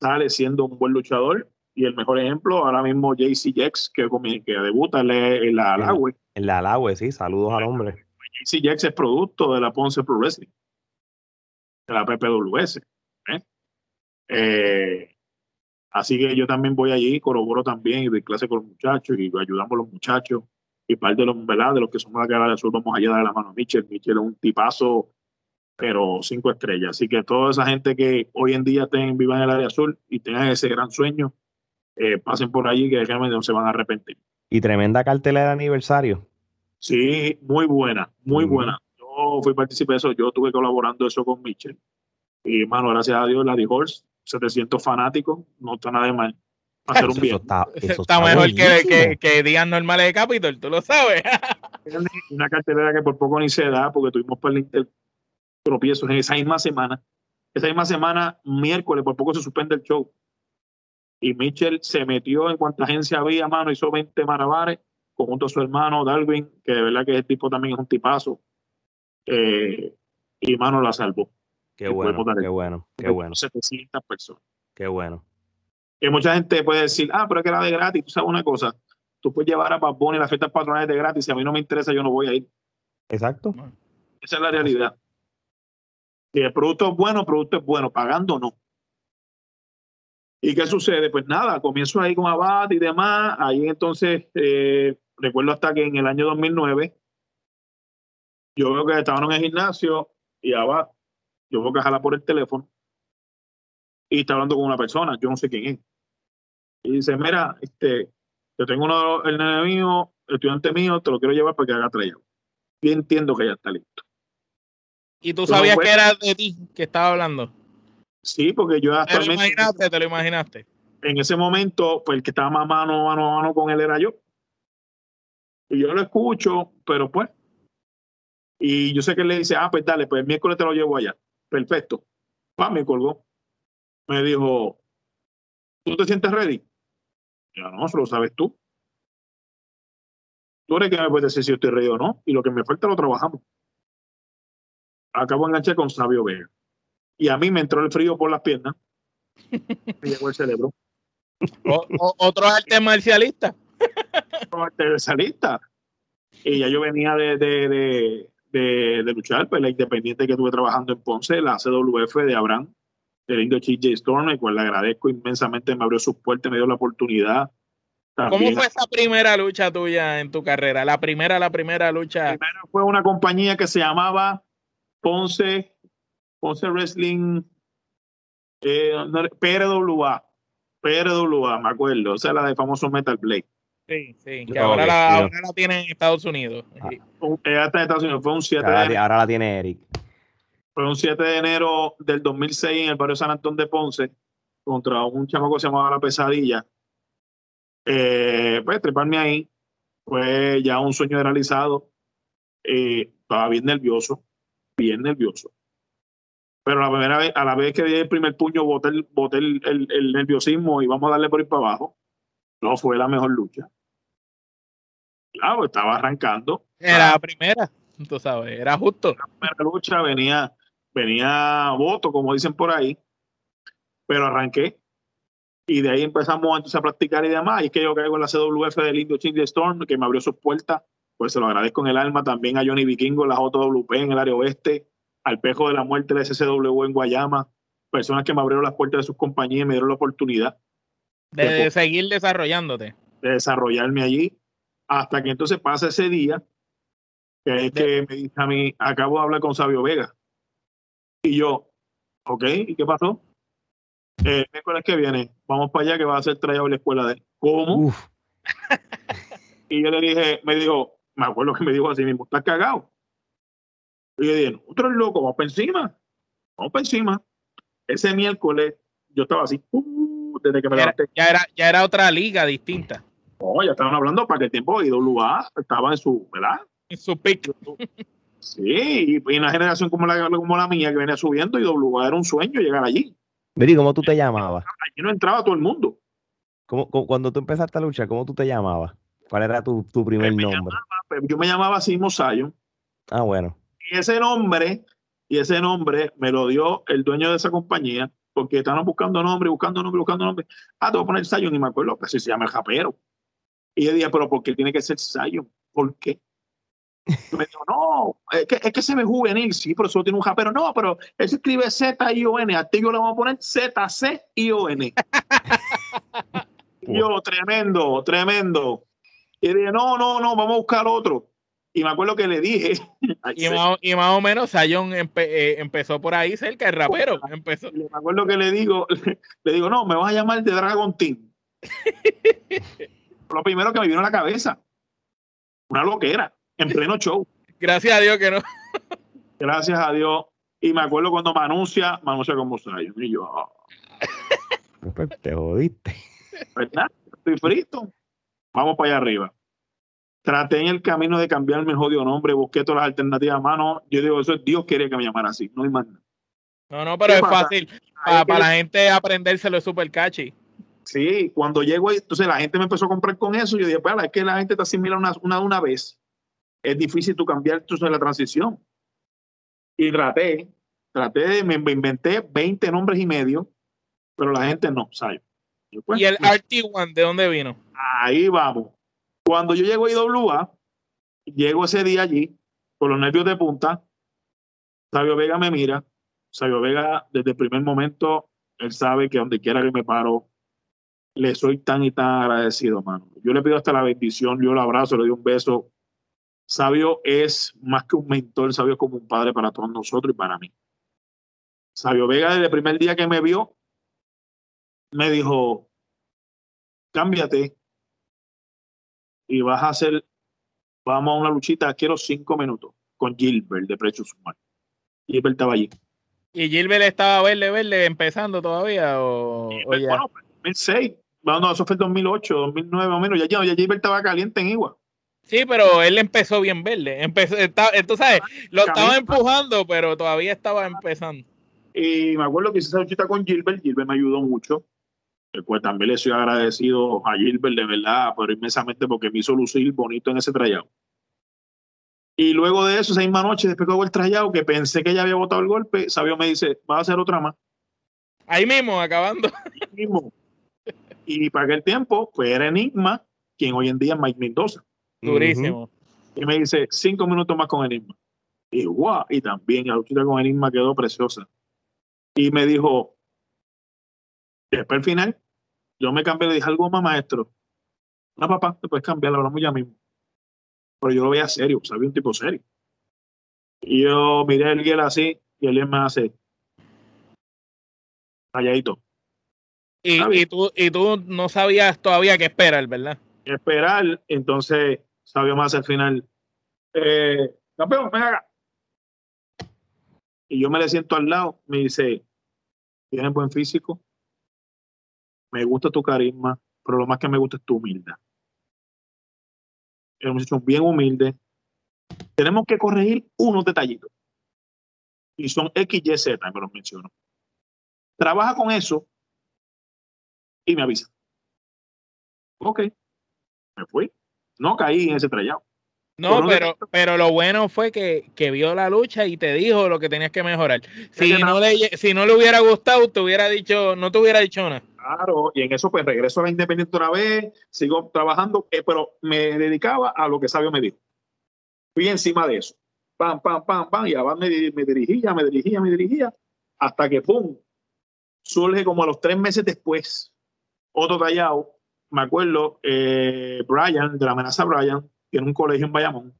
sale siendo un buen luchador. Y el mejor ejemplo, ahora mismo JC Jex, que, que debuta en la Alagüe. En la Alagüe, sí, saludos al hombre. JC Jex es producto de la Ponce Pro Wrestling, de la PPWS. ¿eh? Eh, así que yo también voy allí, corroboro también y doy clase con los muchachos y ayudamos a los muchachos. Y parte de los, ¿verdad? de los que somos cara del sur, vamos allá a dar la mano a Mitchell. Mitchell es un tipazo pero cinco estrellas. Así que toda esa gente que hoy en día estén, viva en el área azul y tengan ese gran sueño, eh, pasen por allí que realmente no se van a arrepentir. Y tremenda cartelera de aniversario. Sí, muy buena, muy buena. Yo fui partícipe de eso, yo estuve colaborando eso con Mitchell. Y, mano, gracias a Dios, la Horse, 700 fanáticos, no está nada de mal. Hacer un bien. Está, mejor que, que, que, días normales de Capitol, tú lo sabes. Una cartelera que por poco ni se da, porque tuvimos para el tropiezos en esa misma semana. Esa misma semana, miércoles, por poco se suspende el show. Y Mitchell se metió en cuanta agencia había, mano, hizo 20 marabares, conjunto a su hermano Darwin, que de verdad que ese tipo también es un tipazo. Eh, y mano la salvó. Qué bueno, qué bueno, qué bueno. 700 personas. Qué bueno. Que mucha gente puede decir, ah, pero es que era de gratis. Tú sabes una cosa, tú puedes llevar a Bad y las fiestas patronales de gratis. Si a mí no me interesa, yo no voy a ir. Exacto. Esa es la realidad. Si el producto es bueno, el producto es bueno, pagando no. ¿Y qué sucede? Pues nada, comienzo ahí con Abad y demás. Ahí entonces, eh, recuerdo hasta que en el año 2009, yo veo que estaban en el gimnasio y Abad, yo veo que jala por el teléfono y está hablando con una persona, yo no sé quién es. Y dice, mira, este, yo tengo uno, el nene mío, el estudiante mío, te lo quiero llevar para que haga trayado. Y entiendo que ya está listo. ¿Y tú sabías que era de ti que estaba hablando? Sí, porque yo ¿Te lo imaginaste? ¿Te lo imaginaste? En ese momento, pues el que estaba más mano, mano a mano con él era yo. Y yo lo escucho, pero pues. Y yo sé que él le dice, ah, pues dale, pues el miércoles te lo llevo allá. Perfecto. Pa, me colgó. Me dijo, ¿tú te sientes ready? Yo no, eso lo sabes tú. Tú eres que me puedes decir si yo estoy ready o no. Y lo que me falta lo trabajamos acabo de enganchar con Sabio Vega. Y a mí me entró el frío por las piernas. Me llegó el cerebro. ¿Otro arte marcialista? Otro arte marcialista. Y ya yo venía de, de, de, de, luchar, pues la independiente que estuve trabajando en Ponce, la CWF de Abraham, del indio CJ Storm, el cual le agradezco inmensamente, me abrió sus puertas, me dio la oportunidad. ¿Cómo fue esa primera lucha tuya en tu carrera? La primera, la primera lucha. La primera fue una compañía que se llamaba Ponce, Ponce Wrestling, eh, PRWA, PRWA, me acuerdo, o sea, la de famoso Metal Blade. Sí, sí, que ahora, la, ahora, la, tiene en Estados Unidos. Ah. está en Estados Unidos, fue un 7 ahora, de enero. Ahora la tiene Eric. Fue un 7 de enero del 2006 en el barrio San Antón de Ponce, contra un chamaco que se llamaba La Pesadilla. Eh, pues treparme ahí fue ya un sueño realizado. Eh, estaba bien nervioso bien nervioso. Pero la primera vez, a la vez que di el primer puño, boté, el, el, el, nerviosismo y vamos a darle por ir para abajo. No fue la mejor lucha. Claro, estaba arrancando. Era la primera, tú sabes, era justo. La primera lucha venía, venía voto, como dicen por ahí, pero arranqué. Y de ahí empezamos entonces a practicar y demás. Y es que yo caigo en la CWF del Indio Chingy Storm, que me abrió sus puertas pues se lo agradezco en el alma también a Johnny Vikingo, la JWP en el área oeste, al Pejo de la Muerte, la SCW en Guayama, personas que me abrieron las puertas de sus compañías y me dieron la oportunidad de, seguir desarrollándote. De desarrollarme allí, hasta que entonces pasa ese día, que es que me dice a mí, acabo de hablar con Sabio Vega. Y yo, ok, ¿y qué pasó? Eh, el miércoles que viene, vamos para allá que va a ser traído a la escuela de ¿Cómo? Y yo le dije, me dijo, me acuerdo que me dijo así mismo, ¿estás cagado? Y yo dije, otro es loco, vamos para encima. Vamos para encima. Ese miércoles yo estaba así, uh, desde que me ya, ya, era, ya era otra liga distinta. No, ya estaban hablando para que el tiempo IWA estaba en su, ¿verdad? En su pick. Sí, y una generación como la, como la mía que venía subiendo, IWA era un sueño llegar allí. Miri, ¿cómo tú te llamabas? Allí no entraba todo el mundo. ¿Cómo, cuando tú empezaste a luchar, ¿cómo tú te llamabas? ¿Cuál era tu, tu primer Pues me nombre? llamaba- pues yo me llamaba Simo Zion. Ah, bueno. Y ese nombre, y ese nombre me lo dio el dueño de esa compañía, porque estaban buscando nombre, buscando nombre, buscando nombre. Ah, te voy a poner Zion, y me acuerdo que así se llama el japero. Y yo dije, pero ¿por qué tiene que ser Zion? ¿Por qué? Y me dijo, no, es que, es que se ve juvenil, sí, pero solo tiene un japero. No, pero él se escribe Z-I-O-N, a ti yo le voy a poner Z-C-I-O-N. Yo, tremendo, tremendo. Y dije, no, no, no, vamos a buscar otro. Y me acuerdo que le dije, Y más, y más o menos empe- eh, empezó por ahí cerca, el rapero. Empezó. me acuerdo que le digo, le digo, no, me vas a llamar de Dragon Team. Lo primero que me vino a la cabeza, una loquera, en pleno show. Gracias a Dios que no. Gracias a Dios. Y me acuerdo cuando me anuncia, me anuncia como Zion. Y yo, ah, Pues te jodiste. ¿verdad? Estoy frito. Vamos para allá arriba. Traté en el camino de cambiar mi jodido nombre, busqué todas las alternativas a mano. Yo digo, eso es Dios quería que me llamara así, no hay más nada. No, no, pero ¿Qué es pasa? fácil. Para, la gente aprendérselo es súper catchy. Sí, cuando llego ahí, entonces la gente me empezó a comprar con eso. Yo dije, pues es que la gente te asimila una, una, una vez. Es difícil tú cambiar entonces la transición. Y traté, traté, de- me, inventé 20 nombres y medio, pero la gente no, ¿sabes? Yo, pues, ¿Y el RT1 de dónde vino? Ahí vamos. Cuando yo llego a IWA, llego ese día allí, con los nervios de punta, Sabio Vega me mira. Sabio Vega, desde el primer momento, él sabe que donde quiera que me paro, le soy tan y tan agradecido, mano. Yo le pido hasta la bendición, yo lo abrazo, le doy un beso. Sabio es más que un mentor, Sabio es como un padre para todos nosotros y para mí. Sabio Vega, desde el primer día que me vio, me dijo, cámbiate y vas a hacer, vamos a una luchita, quiero cinco minutos con Gilbert de Precious Humanos. Gilbert estaba allí. ¿Y Gilbert estaba verde, verde, empezando todavía? O, o ya? Bueno, 2006, bueno, no, eso fue el 2008, 2009 más o menos, ya, ya, ya Gilbert estaba caliente en Igua. Sí, pero él empezó bien verde. Empezó, está, tú sabes, lo estaba empujando, pero todavía estaba empezando. Y me acuerdo que hice esa luchita con Gilbert, Gilbert me ayudó mucho. Eh, Pues también le soy agradecido a Gilbert, de verdad, pero inmensamente porque me hizo lucir bonito en ese trayado. Y luego de eso, esa misma noche, después que hago el trayado, que pensé que ya había botado el golpe, Sabio me dice, va a hacer otra más. Ahí mismo, acabando. mismo. Y para aquel tiempo, pues era Enigma, quien hoy en día es Mike Mendoza. Durísimo. Y me dice, cinco minutos más con Enigma. Y guau, y también la luchita con Enigma quedó preciosa. Y me dijo, después al final, yo me cambié, le dije algo más maestro. No, papá, te puedes cambiar, lo hablamos ya mismo. Pero yo lo veía serio, sabía un tipo serio. Y yo miré a Eliel así, y él me hace, calladito. Y, tú, y tú no sabías todavía qué esperar, ¿verdad? esperar, entonces Sabio más al final, eh, campeón, ven acá. Y yo me le siento al lado, me dice, tienes buen físico, me gusta tu carisma, pero lo más que me gusta es tu humildad. Es un muchacho bien humilde. Tenemos que corregir unos detallitos. Y son X, Y, Z, me los menciono. Trabaja con eso y me avisa. Ok, me fui. No caí en ese trayado. No, pero, pero lo bueno fue que, que vio la lucha y te dijo lo que tenías que mejorar. Si no, le, si no le hubiera gustado, te hubiera dicho, no te hubiera dicho nada. Claro, y en eso pues regreso a la Independiente otra vez, sigo trabajando, eh, pero me dedicaba a lo que Sabio me dijo. Fui encima de eso. Pam, pam, pam, pam, y abajo me dirigía, me dirigía, me dirigía, hasta que pum, surge como a los tres meses después, otro tallado, me acuerdo, eh, Brian, de la amenaza Brian, tiene un colegio en Bayamón,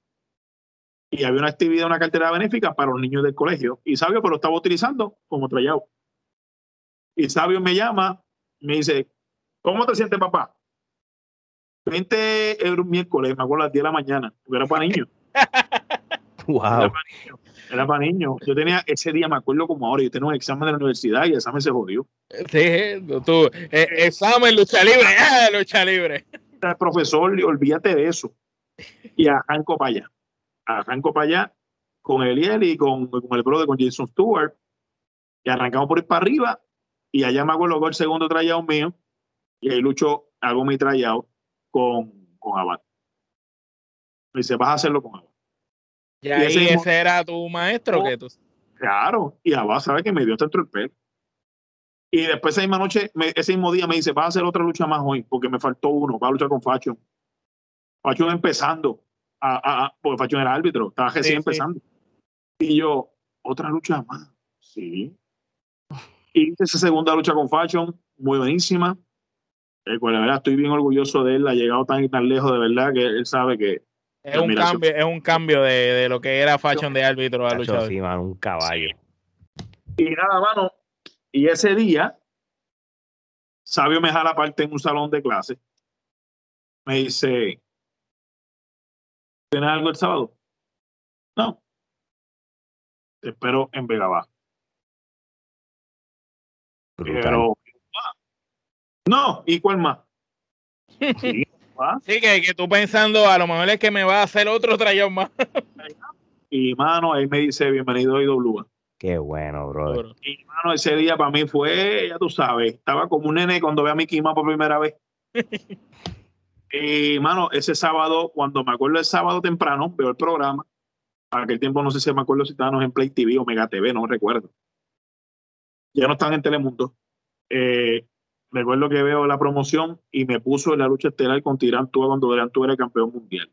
y había una actividad, una cartera benéfica para los niños del colegio, y Sabio pero lo estaba utilizando como trayado. Y Sabio me llama, me dice, ¿cómo te sientes, papá? 20 euros miércoles, me acuerdo a las 10 de la mañana, porque era para niños. wow. Era para niños. Era para niños. Yo tenía ese día, me acuerdo como ahora, yo tenía un examen de la universidad y el examen se jodió. Sí, tú, eh, examen, lucha libre, ah, lucha libre. El profesor, olvídate de eso. Y arranco para allá. Arranco para allá con Eliel y con, con el brother, con Jason Stewart. Y arrancamos por ir para arriba. Y allá me acuerdo el segundo trayado mío. Y ahí lucho, hago mi trayado con, con Abad. Me dice, vas a hacerlo con Abad. Y, ahí ese, era tu maestro. que tú... Claro, y Abad sabe que me dio tanto el pelo. Y después esa misma noche, ese mismo día me dice, vas a hacer otra lucha más hoy, porque me faltó uno, vas a luchar con Facho. Facho empezando, a, a, porque Facho era árbitro, estaba recién empezando. Y yo, otra lucha más. Sí. Y esa segunda lucha con Fashion, muy buenísima. Eh, pues la verdad estoy bien orgulloso de él, ha llegado tan y tan lejos de verdad que él sabe que es un cambio, es un cambio de, de, lo que era Fashion de árbitro a luchador. Sí, un caballo. Y nada, mano, y ese día, Sabio me jala aparte en un salón de clase. Me dice, ¿tienes algo el sábado? No. Te espero en Vega Baja. Pero, no, ¿y cuál más? Sí, que, que, tú pensando, a lo mejor es que me va a hacer otro trayón más. y mano, ahí me dice, bienvenido a IWA. Qué bueno, brother. Y mano, ese día para mí fue, ya tú sabes, estaba como un nene cuando ve a mi Kima por primera vez. y mano, ese sábado, cuando me acuerdo el sábado temprano, veo el programa. A aquel tiempo no sé si me acuerdo si estábamos en Play TV o Mega TV, no recuerdo. Ya no están en Telemundo. Eh, recuerdo que veo la promoción y me puso en la lucha estelar con Tirán Tua cuando Tirán Tua era campeón mundial.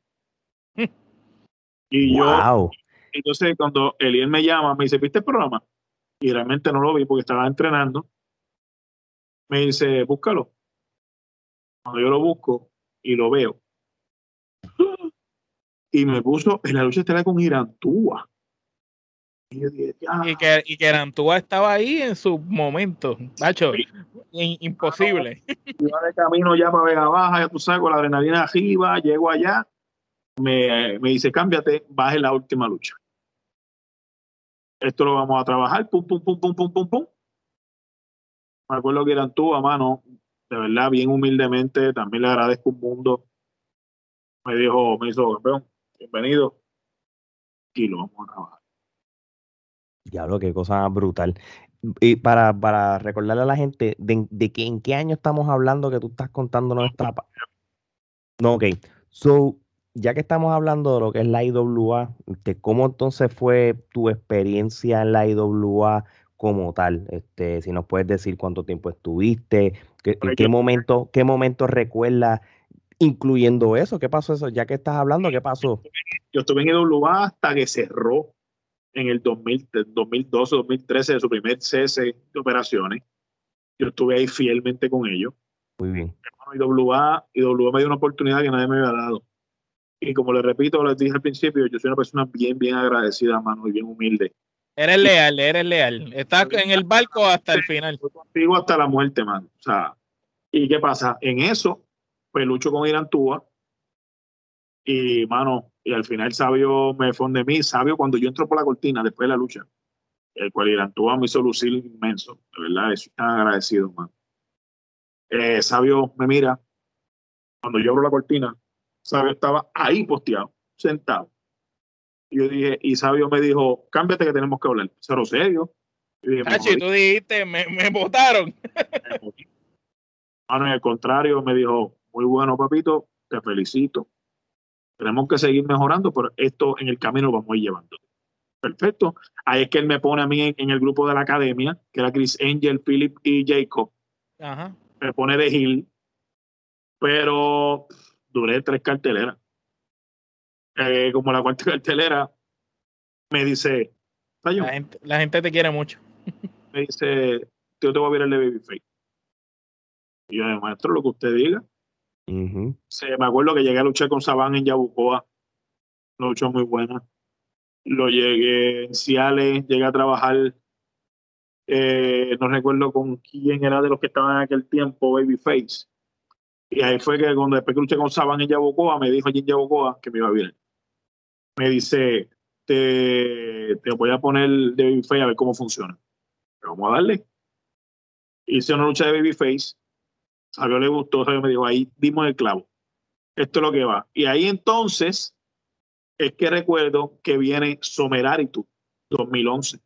y yo, entonces cuando Eliel me llama, me dice, ¿viste el programa? Y realmente no lo vi porque estaba entrenando. Me dice, búscalo. Cuando yo lo busco y lo veo. Y me puso en la lucha estelar con Irantúa. Y, que, y que Arantúa estaba ahí en su momento, Nacho, imposible. Iba de camino ya para Vega Baja, ya tú sabes, con la adrenalina arriba, llego allá, me, me dice, cámbiate, baje la última lucha. Esto lo vamos a trabajar, pum, pum, pum, pum, pum, pum, pum. Me acuerdo que a mano, de verdad, bien humildemente, también le agradezco un mundo. Me dijo, me hizo, campeón, bienvenido. Y lo vamos a trabajar. Diablo, qué cosa brutal. Y para, para recordarle a la gente de, de que en qué año estamos hablando que tú estás contándonos esta. No, ok. So, ya que estamos hablando de lo que es la IWA, este, ¿cómo entonces fue tu experiencia en la IWA como tal? Este, si nos puedes decir cuánto tiempo estuviste, qué, en qué momento, qué momento recuerdas incluyendo eso, ¿qué pasó eso? Ya que estás hablando, ¿qué pasó? Yo estuve en IWA hasta que cerró en el 2012, 2013, de su primer cese de operaciones. Yo estuve ahí fielmente con ellos. Muy bien. IWA, IWA me dio una oportunidad que nadie me había dado. Y como les repito, les dije al principio, yo soy una persona bien, bien agradecida, mano, y bien humilde. Eres leal, eres leal. Estás en el barco hasta el final. contigo hasta la muerte, mano. O sea, ¿y qué pasa? En eso, pues lucho con Irán Túa. Y, mano, y al final Sabio me fue de mí. Sabio, cuando yo entro por la cortina después de la lucha, el cual Irán me hizo lucir inmenso. De verdad, estoy tan agradecido, mano. Eh, Sabio me mira. Cuando yo abro la cortina, Sabio estaba ahí posteado, sentado. Y yo dije, y Sabio me dijo, cámbiate que tenemos que hablar. Cero serio. Dije, tú dijiste, me, me votaron. Bueno, en el contrario, me dijo, muy bueno, papito, te felicito. Tenemos que seguir mejorando, pero esto en el camino vamos a ir llevando. Perfecto. Ahí es que él me pone a mí en, el grupo de la academia, que era Chris Angel, Philip y Jacob. Ajá. Me pone de Gil. Pero duré tres carteleras. Eh, como la cuarta cartelera, me dice, la gente, la gente, te quiere mucho. me dice, yo te voy a ver el de Babyface. Y yo, maestro, lo que usted diga. Me acuerdo que llegué a luchar con Saban en Yabucoa. Luchó muy buena. Lo llegué en Ciales, llegué a trabajar. Eh, no recuerdo con quién era de los que estaban en aquel tiempo, Babyface Y ahí fue que cuando después que luché con Saban en Yabucoa, me dijo allí en Yabucoa que me iba bien. Me dice, te, te voy a poner de Babyface a ver cómo funciona. vamos a darle. Hice una lucha de Babyface. Sabio le gustó, me dijo, ahí dimos el clavo. Esto es lo que va. Y ahí entonces es que recuerdo que viene Someraritu 2011.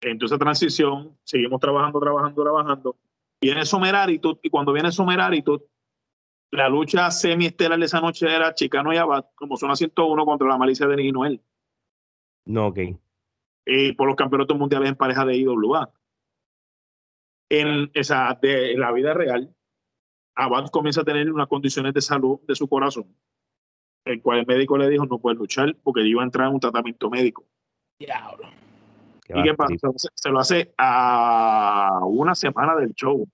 Entonces, transición, seguimos trabajando, trabajando, trabajando. Viene Someraritu y cuando viene Someraritu, la lucha semi-estelar de esa noche era Chicano y Abad, como zona 101 contra la malicia de Noel. No, ok. Y por los campeonatos mundiales en pareja de IWA. En esa, de la vida real, Abad comienza a tener unas condiciones de salud de su corazón, el cual el médico le dijo no puede luchar porque iba a entrar en un tratamiento médico. Diablo. ¿Y qué pasa? Se, lo hace a una semana del show.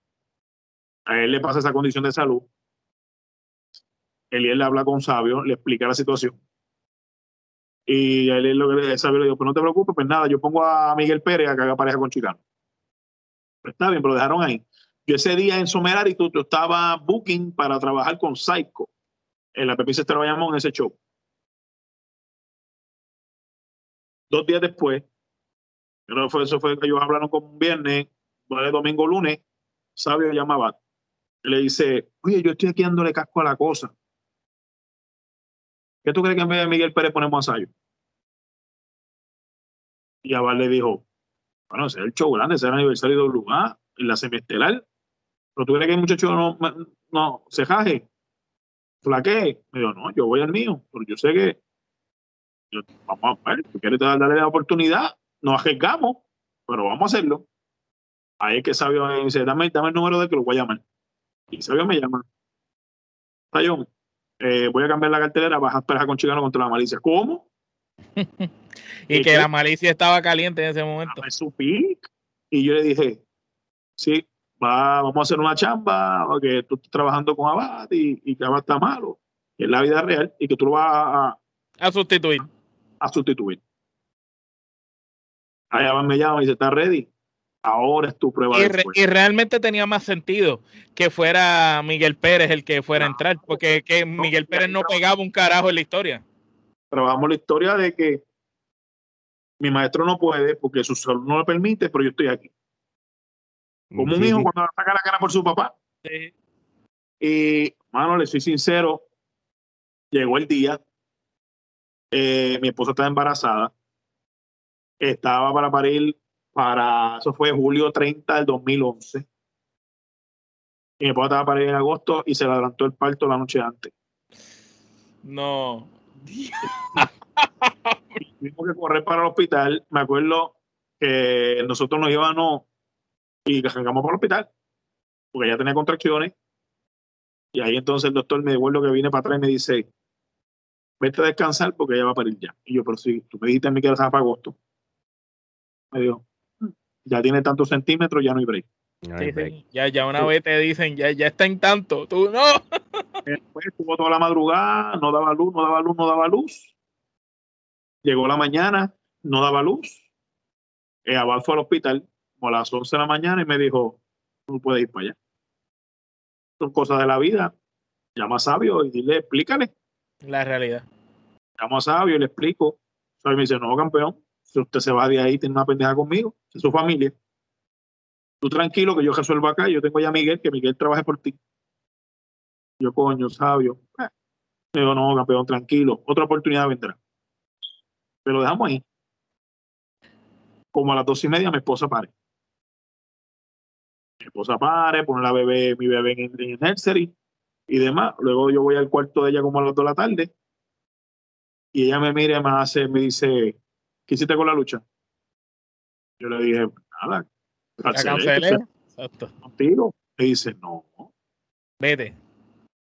A él le pasa esa condición de salud. Él, le habla con Sabio, le explica la situación. Y él lo que Sabio le dijo, pues no te preocupes, pues nada, yo pongo a Miguel Pérez a que haga pareja con Chicano. Pues está bien, pero lo dejaron ahí. Yo ese día en Somerarito yo estaba booking para trabajar con Psycho en la Pepice trabajamos en ese show. Dos días después, fue, eso fue que ellos hablaron con un viernes, domingo, lunes, Sabio llamaba. Le dice, oye, yo estoy aquí dándole casco a la cosa. ¿Qué tú crees que en vez de Miguel Pérez ponemos a Sabio? Y Abad le dijo, bueno, ese es el show grande, ese es el aniversario de lugar, en la semiestelar. Pero tú crees que el muchacho no, no se jaje, flaquee. Me dijo, no, yo voy al mío, pero yo sé que vamos a ver, tú quieres darle la oportunidad, nos arriesgamos, pero vamos a hacerlo. Ahí es que Sabio me dice, dame, dame el número de que lo voy a llamar. Y Sabio me llama. Sayón, eh, voy a cambiar la cartelera, vas a esperar con Chicano contra la malicia. ¿Cómo? Y que la malicia estaba caliente en ese momento. Y yo le dije, sí, vamos a hacer una chamba, que tú estás trabajando con Abad y, que Abad está malo, es la vida real, y que tú lo vas a, a sustituir. A sustituir. Ahí Abad me llama y dice, ¿estás ready? Ahora es tu prueba. Y, realmente tenía más sentido que fuera Miguel Pérez el que fuera a entrar, porque que Miguel Pérez no pegaba un carajo en la historia. Trabajamos la historia de que mi maestro no puede porque su salud no le permite, pero yo estoy aquí. Como un hijo cuando saca la cara por su papá. Y, mano, le soy sincero, llegó el día, eh, mi esposa estaba embarazada, estaba para parir para, eso fue julio 30 del 2011. Y mi esposa estaba para parir en agosto y se le adelantó el parto la noche antes. No. Tuvimos que correr para el hospital. Me acuerdo que nosotros nos íbamos y arrancamos por el hospital, porque ella tenía contracciones. Y ahí entonces el doctor me devuelve que viene para atrás y me dice, vete a descansar porque ella va a parir ya. Y yo, pero si tú me dijiste a mí que era para agosto. Me dijo, ya tiene tantos centímetros, ya no hay break. Ya, ya una vez te dicen, ya, ya está en tanto, tú no. Después estuvo toda la madrugada, no daba luz, no daba luz, no daba luz. Llegó la mañana, no daba luz. El Abad fue al hospital, a las 11 de la mañana y me dijo, no puedes ir para allá. Son cosas de la vida. Llama a Sabio y dile, explícale. La realidad. Llamo a Sabio y le explico. Sabio me dice, no, campeón, si usted se va de ahí, tiene una pendeja conmigo, es su familia. Tú tranquilo que yo resuelvo acá, yo tengo ya a Miguel, que Miguel trabaje por ti. Yo, coño, Sabio. Eh. digo, no, campeón, tranquilo, otra oportunidad vendrá. Pero lo dejamos ahí. Como a las dos y media mi esposa pare mi esposa pare, pone la bebé, mi bebé en, el nursery y demás. Luego yo voy al cuarto de ella como a las 2 de la tarde y ella me mira y me hace, me dice, ¿qué hiciste con la lucha? Yo le dije, nada, cancelé, Exacto. contigo. Me dice, no. Vete.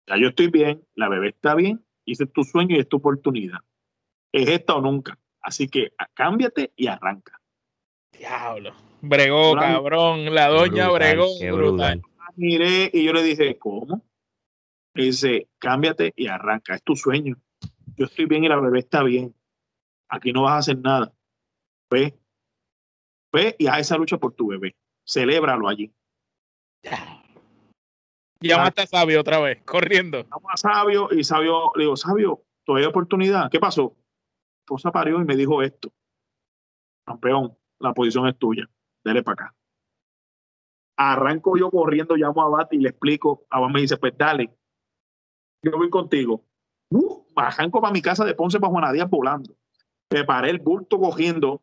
Ya yo estoy bien, la bebé está bien, hice tu sueño y es tu oportunidad. Es esta o nunca. Así que cámbiate y arranca. Diablo. Bregó, cabrón. La doña bregó. Brutal. Miré y yo le dije, ¿cómo? Me dice, cámbiate y arranca. Es tu sueño. Yo estoy bien y la bebé está bien. Aquí no vas a hacer nada. Ve. Ve y haz esa lucha por tu bebé. Celébralo allí. Llamaste a Sabio otra vez, corriendo. Llamo a Sabio y Sabio, le digo, Sabio, todavía hay oportunidad. ¿Qué pasó? Esposa parió y me dijo esto. Campeón, la posición es tuya. Dele para acá. Arranco yo corriendo, llamo a Bat y le explico. Abad me dice, pues dale. Yo voy contigo. Uh, arranco para mi casa de Ponce para Juanadías volando. Preparé el bulto cogiendo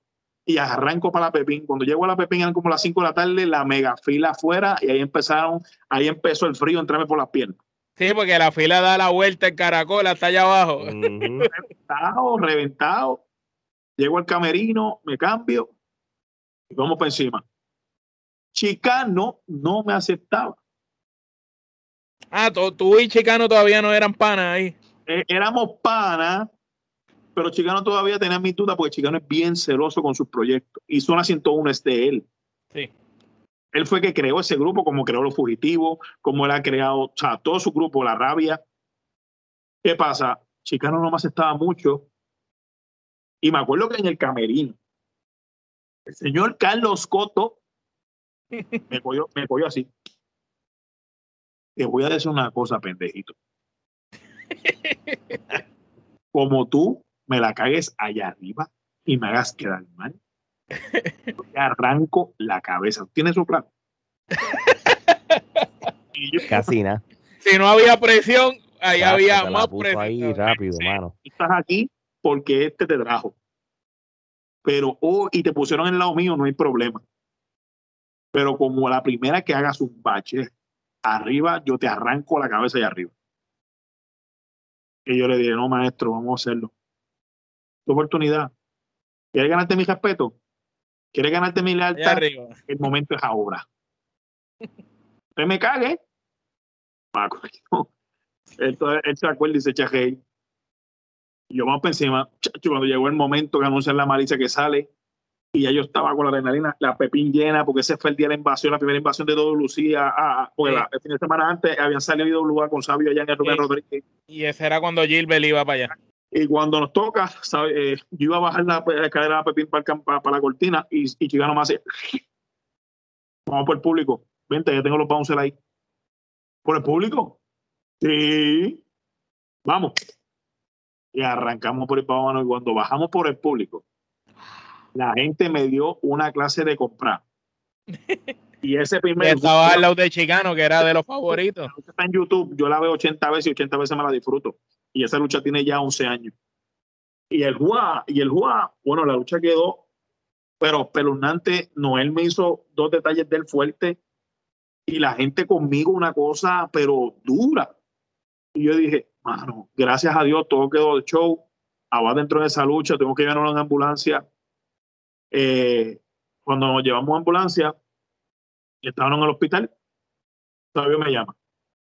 y arranco para la Pepín. Cuando llego a la Pepín eran como las 5 de la tarde, la mega fila afuera y ahí empezaron, ahí empezó el frío a entrarme por las piernas. Sí, porque la fila da la vuelta en caracol hasta allá abajo. reventado, reventado. Llego al camerino, me cambio y vamos para encima. Chicano no me aceptaba. Ah, tú y Chicano todavía no eran panas ahí. Eh, éramos panas, pero Chicano todavía tenía mi duda porque Chicano es bien celoso con sus proyectos y Zona 101 es de él. Sí. Él fue que creó ese grupo, como creó Los Fugitivos, como él ha creado, o sea, todo su grupo, La Rabia. ¿Qué pasa? Chicano no me aceptaba mucho. Y me acuerdo que en el camerino, el señor Carlos Coto me cogió, me cogió así. Te voy a decir una cosa, pendejito. Como tú me la cagues allá arriba y me hagas quedar mal. Te arranco la cabeza. ¿Tienes su plan? Casi nada. Si no había presión, ahí había más presión. Ahí rápido, mano. Estás aquí porque este te trajo. Pero, oh, y te pusieron en el lado mío, no hay problema. Pero como la primera que hagas un bache arriba, yo te arranco la cabeza allá arriba. Y yo le dije, no, maestro, vamos a hacerlo tu oportunidad. ¿Quieres ganarte mi respeto? ¿Quieres ganarte mi lealtad? El momento es ahora. Usted me cague. Él, él se acuerda y chajey. Y yo vamos para encima. cuando llegó el momento que anuncian la malicia que sale, y ya yo estaba con la adrenalina, la pepín llena, porque ese fue el día de la invasión, la primera invasión de todo Lucía. Ah, porque el fin de semana antes habían salido lugar con Sabio allá en el Rubén Rodríguez. Y ese era cuando Gilbert iba para allá. Y cuando nos toca, ¿sabe? Eh, yo iba a bajar la, escalera de Pepín para, para, la cortina y, y Chicano me hace, vamos por el público, vente, ya tengo los bouncers ahí. ¿Por el público? Sí. Vamos. Y arrancamos por el pavano y cuando bajamos por el público, la gente me dio una clase de comprar. Y ese primer. Estaba al lado de Chicano, que era de los favoritos. Está en YouTube, yo la veo 80 veces y 80 veces me la disfruto y esa lucha tiene ya 11 años. Y el Juá, y el Juá, bueno, la lucha quedó, pero pelunante. Noel me hizo dos detalles del fuerte y la gente conmigo una cosa, pero dura. Y yo dije, mano, gracias a Dios todo quedó de show. Ahora dentro de esa lucha, tengo que llevarnos en ambulancia. Eh, cuando nos llevamos a ambulancia, estaban en el hospital, todavía me llama.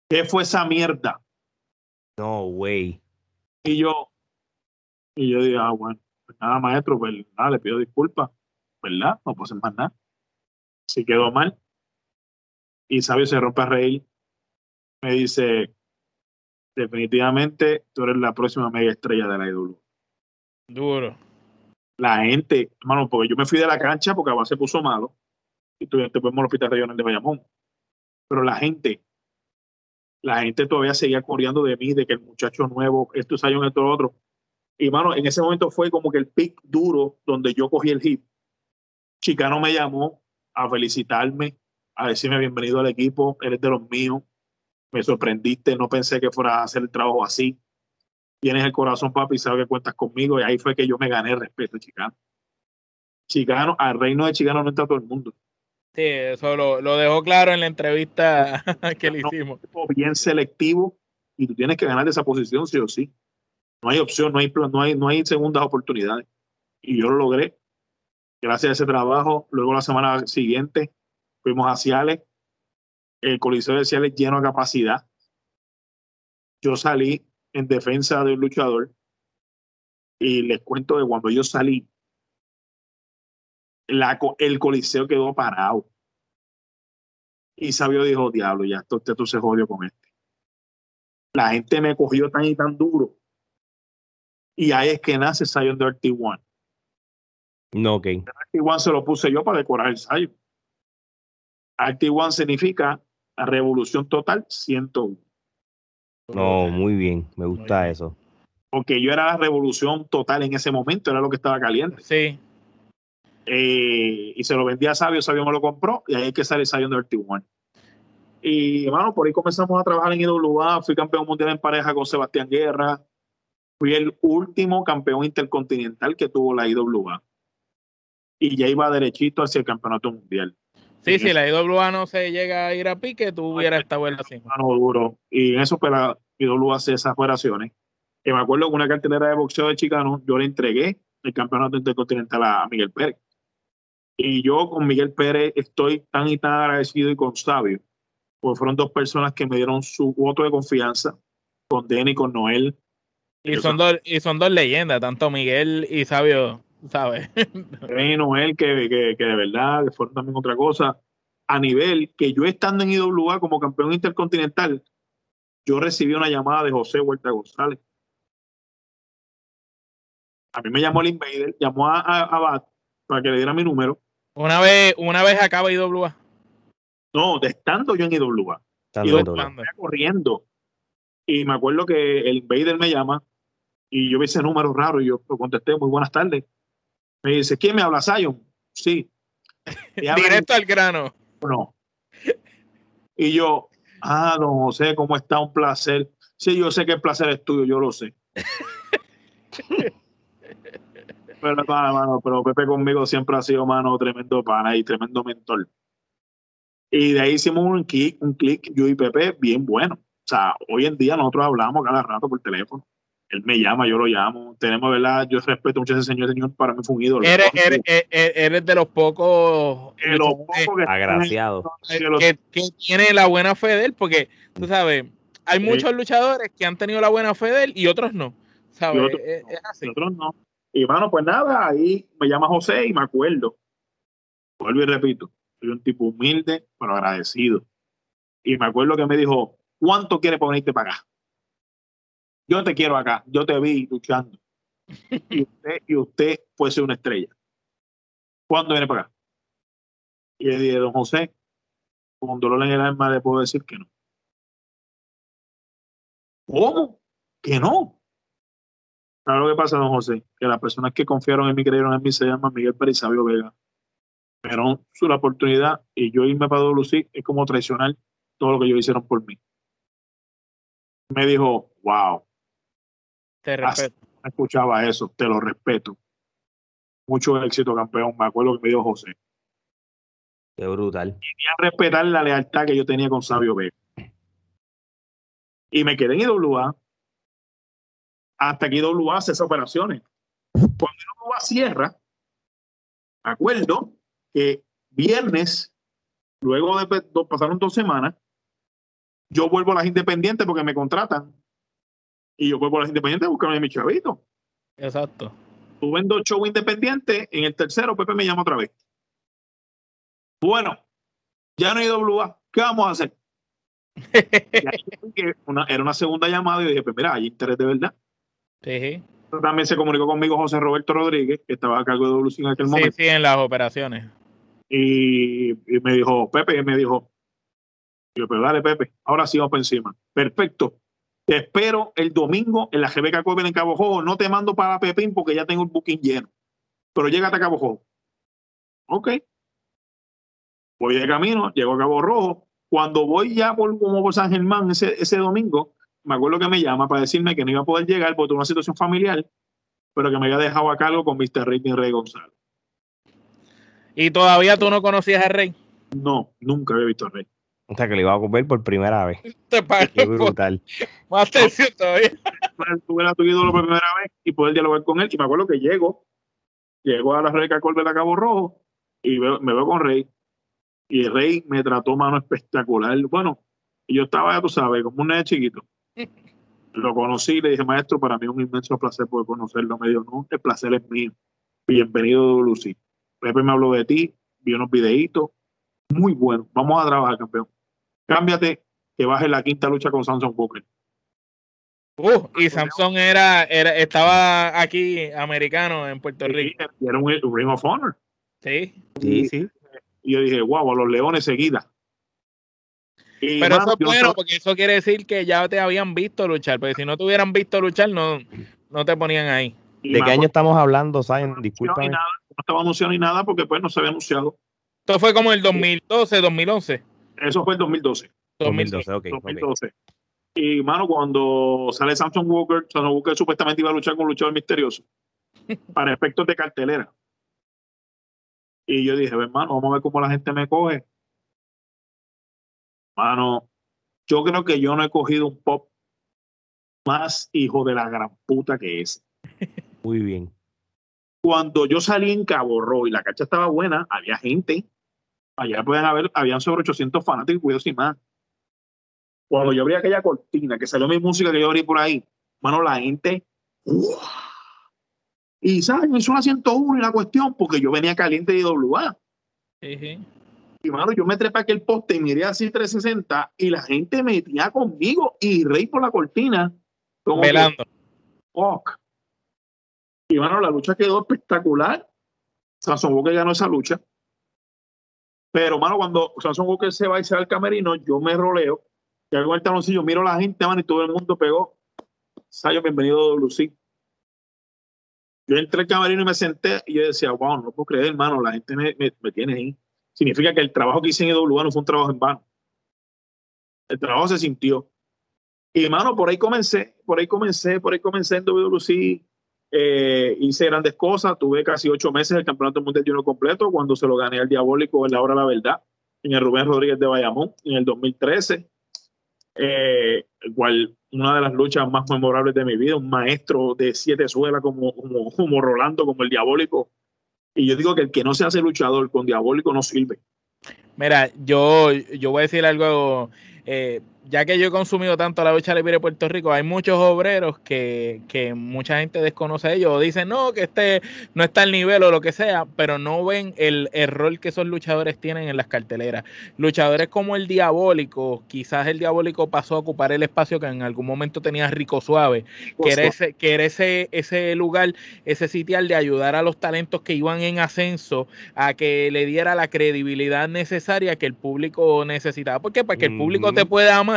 ¿Qué fue esa mierda? No way. Y yo, y yo digo, ah, bueno, pues nada, maestro, pues nada, le pido disculpas, ¿verdad? No puedo hacer más nada. Si quedó mal. Y Sabio se rompe a reír. Me dice, definitivamente tú eres la próxima mega estrella de la IW. Duro. La gente, hermano, porque yo me fui de la cancha porque a se puso malo y tú te fuimos al hospital regional de Bayamón. Pero la gente la gente todavía seguía coreando de mí, de que el muchacho nuevo, esto es esto lo otro. Y mano, en ese momento fue como que el pick duro donde yo cogí el hit. Chicano me llamó a felicitarme, a decirme bienvenido al equipo, eres de los míos, me sorprendiste, no pensé que fuera a hacer el trabajo así. Tienes el corazón, papi, sabes que cuentas conmigo. Y ahí fue que yo me gané el respeto, Chicano. Chicano, al reino de Chicano no entra todo el mundo. Sí, eso lo, dejó claro en la entrevista que le hicimos. Bien selectivo y tú tienes que ganar esa posición sí o sí. No hay opción, no hay, no hay, no hay segundas oportunidades. Y yo lo logré. Gracias a ese trabajo. Luego la semana siguiente fuimos a Ciales. El Coliseo de Ciales lleno de capacidad. Yo salí en defensa del luchador. Y les cuento que cuando yo salí, el coliseo quedó parado. Y Sabio dijo, diablo, ya esto, tú se jodió con este. La gente me cogió tan y tan duro. Y ahí es que nace Zion de RT1. No, ok. RT1 se lo puse yo para decorar el Zion. RT1 significa La revolución total 101. No, muy bien, me gusta eso. Porque yo era la revolución total en ese momento, era lo que estaba caliente. Sí. Eh, y se lo vendía a Sabio, Sabio me lo compró, y ahí hay que salir Sabio de 31. Y bueno, por ahí comenzamos a trabajar en IWA, fui campeón mundial en pareja con Sebastián Guerra, fui el último campeón intercontinental que tuvo la IWA. Y ya iba derechito hacia el campeonato mundial. Sí, si la IWA no se llega a ir a pique, tú hubieras estado en la cima. No, duro. Y en eso, pues la IWA hace esas operaciones. Que me acuerdo que una cartelera de boxeo de Chicano, yo le entregué el campeonato intercontinental a Miguel Pérez. Y yo con Miguel Pérez estoy tan y tan agradecido y con Sabio, porque fueron dos personas que me dieron su voto de confianza, con Denny y con Noel. Y son, dos, y son dos leyendas, tanto Miguel y Sabio, ¿sabes? y Noel, que, que, que, de verdad, que fueron también otra cosa. A nivel que yo estando en IWA como campeón intercontinental, yo recibí una llamada de José Huerta González. A mí me llamó el Invader, llamó a, a, a Bat para que le diera mi número. Una vez, una vez acaba IWA. No, de estando yo en IWA. Y yo corriendo. Y me acuerdo que el Invader me llama y yo vi ese número raro y yo contesté, muy buenas tardes. Me dice, ¿quién me habla, Zion? Sí. Directo al grano. No. Y yo, ah, don José, ¿cómo está? Un placer. Sí, yo sé que el placer es tuyo, yo lo sé. pero, mano, pero Pepe conmigo siempre ha sido, mano, tremendo pana y tremendo mentor. Y de ahí hicimos un clic, un clic, yo y Pepe, bien bueno. O sea, hoy en día nosotros hablamos cada rato por teléfono. Él me llama, yo lo llamo. Tenemos, ¿verdad? Yo respeto mucho a ese señor, señor para mí fue un ídolo. Eres, eres, eres de los pocos... De los pocos que agraciados. Que, que, tiene la buena fe de él, porque, tú sabes, hay muchos luchadores que han tenido la buena fe de él y otros no. ¿Sabes? Otros, es, es así. Y otros no. Y bueno, pues nada, ahí me llama José y me acuerdo. Vuelvo y repito, soy un tipo humilde, pero agradecido. Y me acuerdo que me dijo, ¿cuánto quieres ponerte para acá? Yo te quiero acá, yo te vi luchando. y usted, y usted puede ser una estrella. ¿Cuándo viene para acá? Y le dije, don José, con dolor en el alma le puedo decir que no. ¿Cómo? Que no. Claro lo que pasa, don José, que las personas que confiaron en mí, creyeron en mí, se llaman Miguel Pérez y Sabio Vega. Pero su la oportunidad y yo irme para WC es como traicionar todo lo que ellos hicieron por mí. Me dijo, wow. Te respeto. No escuchaba eso, te lo respeto. Mucho éxito, campeón. Me acuerdo que me dijo José. Qué brutal. Y a respetar la lealtad que yo tenía con Sabio Vega. Y me quedé en IWA hasta que IWA hace esas operaciones. Cuando IWA cierra, acuerdo que viernes, luego de, pasaron dos semanas, yo vuelvo a las independientes porque me contratan. Y yo vuelvo a las independientes a buscarme a mi chavito. Exacto. Tuve dos shows independientes. En el tercero, Pepe me llama otra vez. Bueno, ya no hay IWA. ¿Qué vamos a hacer? una, era una segunda llamada y dije, pues mira, hay interés de verdad. Sí. También se comunicó conmigo José Roberto Rodríguez, que estaba a cargo de WC en aquel sí, momento. Sí, en las operaciones. Y, y me dijo, Pepe, me dijo, yo, pero dale, Pepe, ahora sí vamos por encima. Perfecto. Te espero el domingo en la Rebeca Coven en Cabo Jojo. No te mando para Pepín porque ya tengo el booking lleno. Pero llégate a Cabo Jojo. Ok. Voy de camino, llego a Cabo Rojo. Cuando voy ya por, como por San Germán ese, ese domingo, me acuerdo que me llama para decirme que no iba a poder llegar por una situación familiar, pero que me había dejado a cargo con Mr. Ricky Rey González. ¿Y todavía tú no conocías a Rey? No, nunca había visto a Rey. O sea, que lo iba a ver por primera vez. Te Qué brutal. Más atención todavía. Tuve a tu ídolo por primera vez y poder dialogar con él. Y me acuerdo que llego, llego a la Rebeca Colbert a Cabo Rojo y veo, me veo con Rey. Y Rey me trató mano espectacular. Bueno, y yo estaba, ya tú sabes, como un nene chiquito. Lo conocí y le dije, maestro, para mí es un inmenso placer poder conocerlo. Me dijo, no, el placer es mío. Bienvenido, Lucy. Pepe me habló de ti, vi unos videitos. Muy bueno. Vamos a trabajar, campeón. Cámbiate, que baje la quinta lucha con Samson Booker. Uh, y Samson era, era, estaba aquí, americano, en Puerto Rico. Y era un, un Ring of Honor. Sí. Sí, sí. Y yo dije, wow, a los leones seguida. Pero eso es bueno, porque eso quiere decir que ya te habían visto luchar, porque si no te hubieran visto luchar, no, no te ponían ahí. ¿De qué año estamos hablando, Sayan? Disculpa. No, estaba anunciado ni nada porque pues no se había anunciado. Esto fue como el 2012, 2011. Eso fue el 2012. 2012, ok. 2012. Y, mano, cuando sale Samson Walker, Samson Walker supuestamente iba a luchar con un luchador misterioso para efectos de cartelera. Y yo dije, hermano, vamos a ver cómo la gente me coge. Mano, yo creo que yo no he cogido un pop más hijo de la gran puta que es. Muy bien. Cuando yo salí en Cabo y la cacha estaba buena, había gente. Allá pueden haber, habían sobre 800 fanáticos, cuidado sin más. Cuando yo abrí aquella cortina, que salió mi música que yo abrí por ahí, mano, la gente. Y sabes, me hizo una 101 y la cuestión, porque yo venía caliente de IWA. Y mano, yo me trepé aquel poste y miré así 360 y la gente metía conmigo y reí por la cortina. Velando. Y bueno, la lucha quedó espectacular. Samson Walker ganó esa lucha. Pero, mano, cuando Samson Walker se va y se va al camerino, yo me roleo. Y hago el taloncillo, miro a la gente, mano, y todo el mundo pegó. Sayo, bienvenido WC. Yo entré al camerino y me senté y yo decía, wow, no puedo creer, hermano, la gente me, me, tiene ahí. Significa que el trabajo que hice en IWA no fue un trabajo en vano. El trabajo se sintió. Y, hermano, por ahí comencé, por ahí comencé, por ahí comencé en WC eh, hice grandes cosas, tuve casi ocho meses el campeonato mundial uno completo cuando se lo gané al Diabólico en la hora de la verdad, en el Rubén Rodríguez de Bayamón, en el 2013. Eh, cual una de las luchas más memorables de mi vida, un maestro de siete suelas como, como, como Rolando, como el Diabólico. Y yo digo que el que no se hace luchador con Diabólico no sirve. Mira, yo, yo voy a decir algo eh, ya que yo he consumido tanto la lucha libre de Puerto Rico, hay muchos obreros que, que, mucha gente desconoce ellos o dicen, no, que este no está al nivel o lo que sea, pero no ven el, rol que esos luchadores tienen en las carteleras. Luchadores como el Diabólico, quizás el Diabólico pasó a ocupar el espacio que en algún momento tenía Rico Suave, que era, ese, que era ese, ese lugar, ese sitial de ayudar a los talentos que iban en ascenso a que le diera la credibilidad necesaria que el público necesitaba. ¿Por qué? Para que el público te pueda amar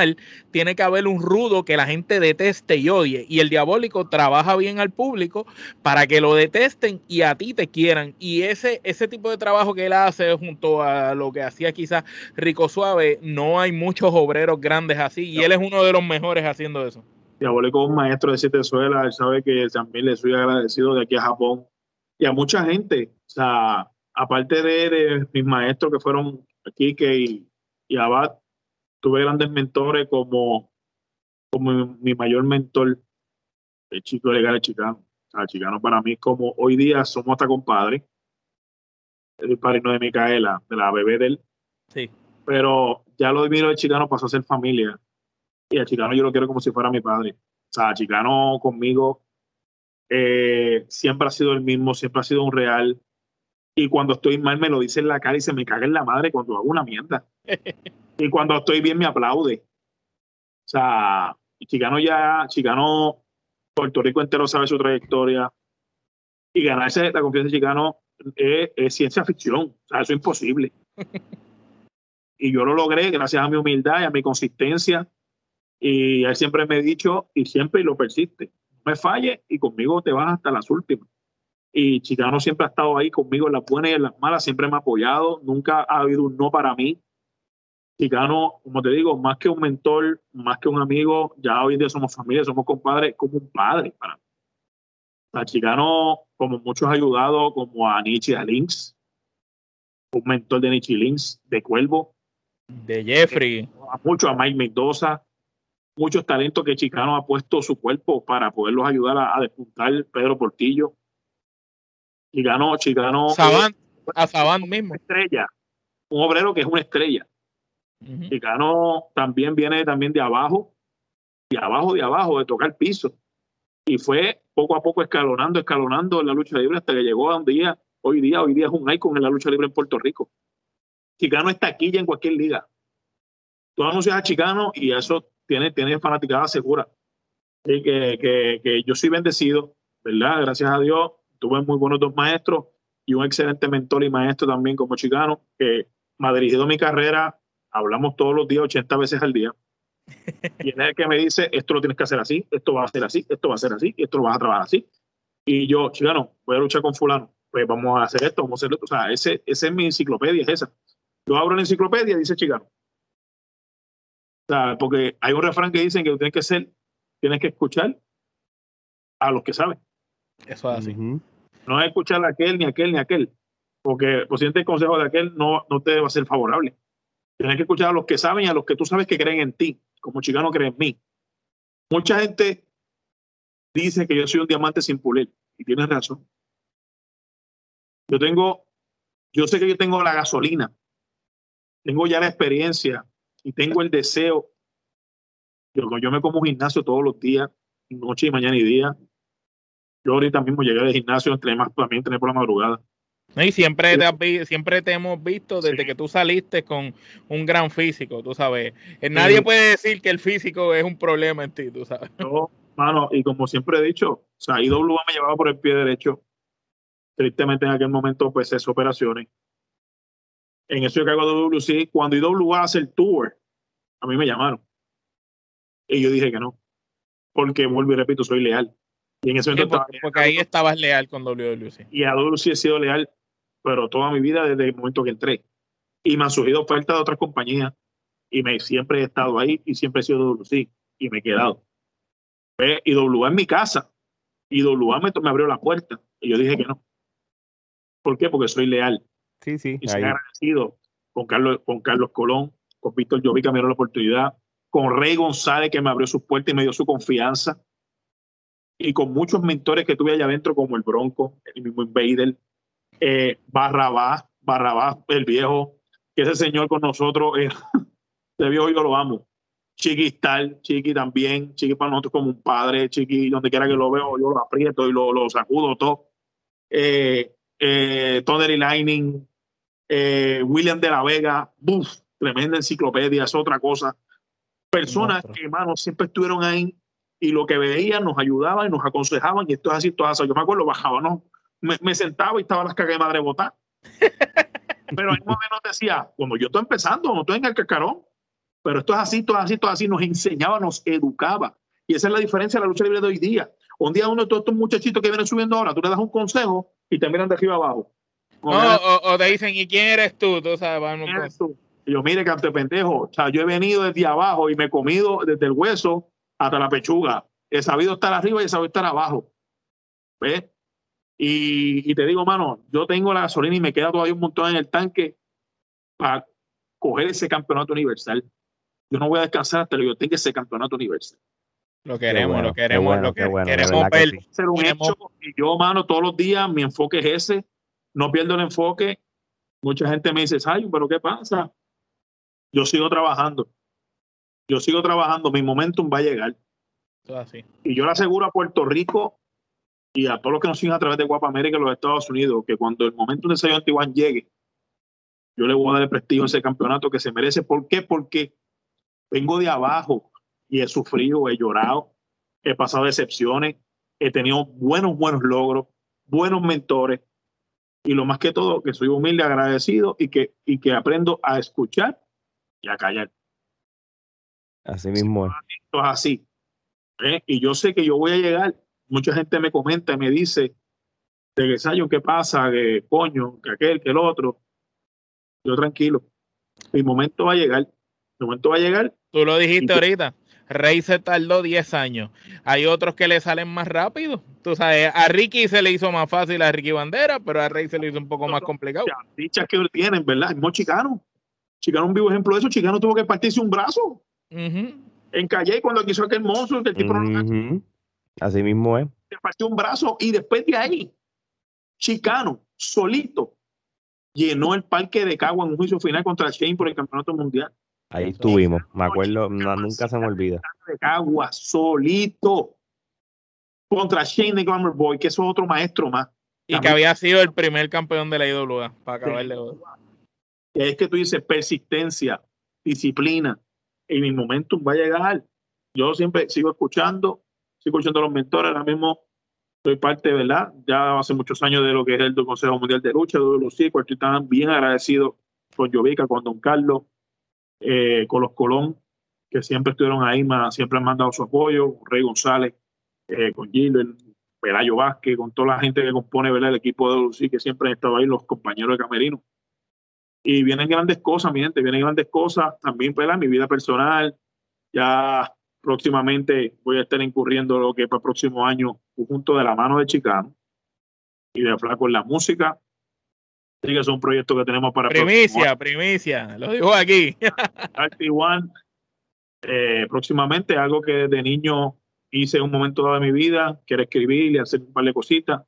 tiene que haber un rudo que la gente deteste y odie. Y el diabólico trabaja bien al público para que lo detesten y a ti te quieran. Y ese, ese tipo de trabajo que él hace junto a lo que hacía quizás Rico Suave, no hay muchos obreros grandes así. Y él es uno de los mejores haciendo eso. Diabólico es un maestro de siete suelas, él sabe que también le soy agradecido de aquí a Japón y a mucha gente. O sea, aparte de, mis maestros que fueron Kike y, y Abad, tuve grandes mentores como, como mi, mayor mentor, el chico legal de Chicano. O sea, Chicano para mí como hoy día somos hasta compadres. El padrino de Micaela, de la bebé de él. Sí. Pero ya lo admiro de Chicano pasó a ser familia. Y a Chicano yo lo quiero como si fuera mi padre. O sea, Chicano conmigo eh, siempre ha sido el mismo, siempre ha sido un real. Y cuando estoy mal me lo dice en la cara y se me caga en la madre cuando hago una mierda. Y cuando estoy bien me aplaude. O sea, Chicano ya, Chicano, Puerto Rico entero sabe su trayectoria. Y ganarse la confianza de Chicano es, ciencia ficción. O sea, eso es imposible. y yo lo logré gracias a mi humildad y a mi consistencia. Y él siempre me ha dicho, y siempre lo persiste, no me falle y conmigo te vas hasta las últimas. Y Chicano siempre ha estado ahí conmigo en las buenas y en las malas, siempre me ha apoyado, nunca ha habido un no para mí. Chicano, como te digo, más que un mentor, más que un amigo, ya hoy en día somos familia, somos compadres, como un padre para mí. O Chicano, como muchos ha ayudado, como a Nietzsche, a Lynx, un mentor de Nietzsche Lynx, de Cuervo. De Jeffrey. Eh, a muchos, a Mike Mendoza, muchos talentos que Chicano ha puesto su cuerpo para poderlos ayudar a, despuntar Pedro Portillo. Chicano, Chicano. Saban, a Saban mismo. Estrella, un obrero que es una estrella. Chicano también viene también de abajo, de abajo, de abajo, de tocar piso. Y fue poco a poco escalonando, escalonando en la lucha libre hasta que llegó a un día, hoy día, hoy día es un icon en la lucha libre en Puerto Rico. Chicano está aquí ya en cualquier liga. Tú anuncias a Chicano y eso tiene, tiene fanaticada segura. Y que, que, que yo soy bendecido, ¿verdad? Gracias a Dios, tuve muy buenos dos maestros y un excelente mentor y maestro también como Chicano, que me ha dirigido mi carrera hablamos todos los días, 80 veces al día. Y es el que me dice, esto lo tienes que hacer así, esto va a ser así, esto va a ser así, esto lo vas a trabajar así. Y yo, chicano, voy a luchar con fulano, pues vamos a hacer esto, vamos a hacer esto. O sea, ese, ese es mi enciclopedia, es esa. Yo abro la enciclopedia y dice chicano. O sea, porque hay un refrán que dicen que tú tienes que ser, tienes que escuchar a los que saben. Eso es así. No es escuchar a aquel, ni a aquel, ni a aquel. Porque posiblemente el consejo de aquel no, no te va a ser favorable. Tienes que escuchar a los que saben y a los que tú sabes que creen en ti, como Chicano cree en mí. Mucha gente dice que yo soy un diamante sin pulir, y tienes razón. Yo tengo, yo sé que yo tengo la gasolina, tengo ya la experiencia y tengo el deseo. Yo, yo me como gimnasio todos los días, noche y mañana y día. Yo ahorita mismo llegué del gimnasio, entre más también entrené por la madrugada. Y siempre te, siempre te hemos visto desde que tú saliste con un gran físico, tú sabes. Eh, nadie puede decir que el físico es un problema en ti, tú sabes. No, mano, y como siempre he dicho, o sea, IWA me llevaba por el pie derecho. Tristemente en aquel momento, pues, esas operaciones. En eso yo caigo a WC. Cuando IWA hace el tour, a mí me llamaron. Y yo dije que no. Porque, vuelvo y repito, soy leal. Y en ese momento porque, ahí estabas leal con WC. Y a WC he sido leal pero toda mi vida desde el momento que entré. Y me han surgido ofertas de otras compañías y me siempre he estado ahí y siempre he sido WC y me he quedado. Y WA en mi casa y WA me, me, abrió la puerta y yo dije que no. ¿Por qué? Porque soy leal. Sí, sí. Y soy agradecido con Carlos, con Carlos Colón, con Víctor Llovi que me dio la oportunidad, con Rey González que me abrió sus puertas y me dio su confianza y con muchos mentores que tuve allá adentro como el Bronco, el mismo Invader, eh, Barrabás, Barrabás, el viejo, que ese señor con nosotros, eh, de viejo yo lo amo. Chiqui tal, Chiqui también, Chiqui para nosotros como un padre, Chiqui donde quiera que lo veo, yo lo aprieto y lo, lo sacudo todo. Eh, eh, Tony Lightning, eh, William de la Vega, buf, tremenda enciclopedia, es otra cosa. Personas que, hermano, siempre estuvieron ahí y lo que veían nos ayudaban y nos aconsejaban y esto es así, todo así. Yo me acuerdo, bajábamos me, sentaba y estaba las cagas de madre botar. Pero el menos decía, como yo estoy empezando, no estoy en el cascarón, pero esto es así, todo así, todo así, nos enseñaba, nos educaba. Y esa es la diferencia de la lucha libre de hoy día. Un día uno de todos estos muchachitos que vienen subiendo ahora, tú le das un consejo y te miran de arriba abajo. O, te dicen, ¿y quién eres tú? Tú sabes, ¿Quién eres tú? Y yo, mire, cante pendejo, o sea, yo he venido desde abajo y me he comido desde el hueso hasta la pechuga. He sabido estar arriba y he sabido estar abajo. ¿Ves? Y, te digo, mano, yo tengo la gasolina y me queda todavía un montón en el tanque para coger ese campeonato universal. Yo no voy a descansar hasta que yo tenga ese campeonato universal. Lo queremos, lo queremos, lo que queremos ver. Ser un hecho y yo, mano, todos los días mi enfoque es ese. No pierdo el enfoque. Mucha gente me dice, ay, pero ¿qué pasa? Yo sigo trabajando. Yo sigo trabajando. Mi momentum va a llegar. Así. Y yo le aseguro a Puerto Rico y a todos los que nos siguen a través de Guapa América en los Estados Unidos, que cuando el momento de ese Antiguan llegue, yo le voy a dar el prestigio a ese campeonato que se merece. ¿Por qué? Porque vengo de abajo y he sufrido, he llorado, he pasado decepciones, he tenido buenos, buenos logros, buenos mentores y lo más que todo, que soy humilde, agradecido y que, y que aprendo a escuchar y a callar. Así mismo es. así. ¿eh? Y yo sé que yo voy a llegar mucha gente me comenta y me dice de que Sayo, ¿qué pasa? Que coño, que aquel, que el otro. Yo tranquilo. Mi momento va a llegar. Mi momento va a llegar. Tú lo dijiste ahorita. Rey se tardó 10 años. Hay otros que le salen más rápido. Tú sabes, a Ricky se le hizo más fácil a Ricky Bandera, pero a Rey se le hizo un poco más complicado. Dichas que tienen, ¿verdad? Es muy chicano. Chicano, un vivo ejemplo de eso. Chicano tuvo que partirse un brazo. En Calle, cuando quiso aquel monstruo, que el tipo Así mismo es. Se partió un brazo y después de ahí, Chicano, solito, llenó el parque de Cagua en un juicio final contra Shane por el campeonato mundial. Ahí estuvimos, me acuerdo, nunca se me olvida. De Cagua, solito, contra Shane de Glamour Boy, que es otro maestro más. Y que había sido el primer campeón de la IWA, para acabarle. Es que tú dices persistencia, disciplina, y mi momentum va a llegar. Yo siempre sigo escuchando sigo escuchando a los mentores, ahora mismo soy parte, ¿verdad? Ya hace muchos años de lo que es el Consejo Mundial de Lucha, de los estoy tan bien agradecido con Jovica, con Don Carlos, eh, con los Colón, que siempre estuvieron ahí, siempre han mandado su apoyo, Rey González, eh, con Gilbert, Pelayo Vázquez, con toda la gente que compone el equipo de Lucy, que siempre han estado ahí, los compañeros de Camerino. Y vienen grandes cosas, mi gente, vienen grandes cosas. También, ¿verdad? mi vida personal. Ya próximamente voy a estar incurriendo lo que para el próximo año, junto de la mano de Chicano y de Flaco en la música. Así que es un proyecto que tenemos para. Primicia, primicia, lo digo aquí. One, eh, próximamente, algo que de niño hice en un momento dado de mi vida, quiero escribir y hacer un par de cositas.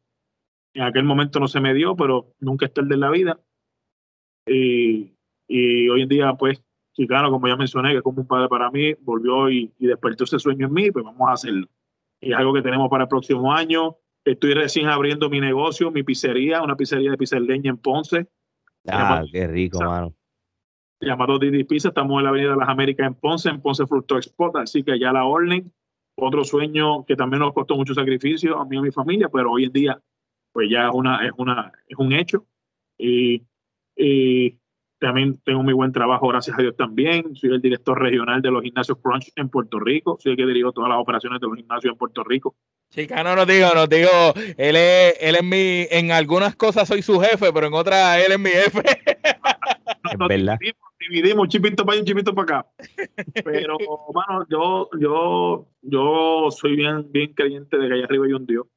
En aquel momento no se me dio, pero nunca es tarde en la vida. Y, y hoy en día, pues, Chicano, como ya mencioné, que es como un padre para mí, volvió y, y despertó ese sueño en mí, pues vamos a hacerlo. Y es algo que tenemos para el próximo año. Estoy recién abriendo mi negocio, mi pizzería, una pizzería de pizza leña en Ponce. Ah, qué rico, mano. Llamado Didi Pizza, estamos en la Avenida de las Américas en Ponce, en Ponce Fruto Export, así que ya la orden. Otro sueño que también nos costó mucho sacrificio a mí y a mi familia, pero hoy en día, pues ya es, una, es, una, es un hecho. Y y también tengo muy buen trabajo, gracias a Dios también. Soy el director regional de los gimnasios Crunch en Puerto Rico. Soy el que dirijo todas las operaciones de los gimnasios en Puerto Rico. Chicano, no digo, no digo, él es, él es mi, en algunas cosas soy su jefe, pero en otras él es mi jefe. es verdad. Dividimos, dividimos, un chipito para allá, un chipito para acá. Pero, mano, yo, yo, yo soy bien, bien creyente de que allá arriba hay un Dios.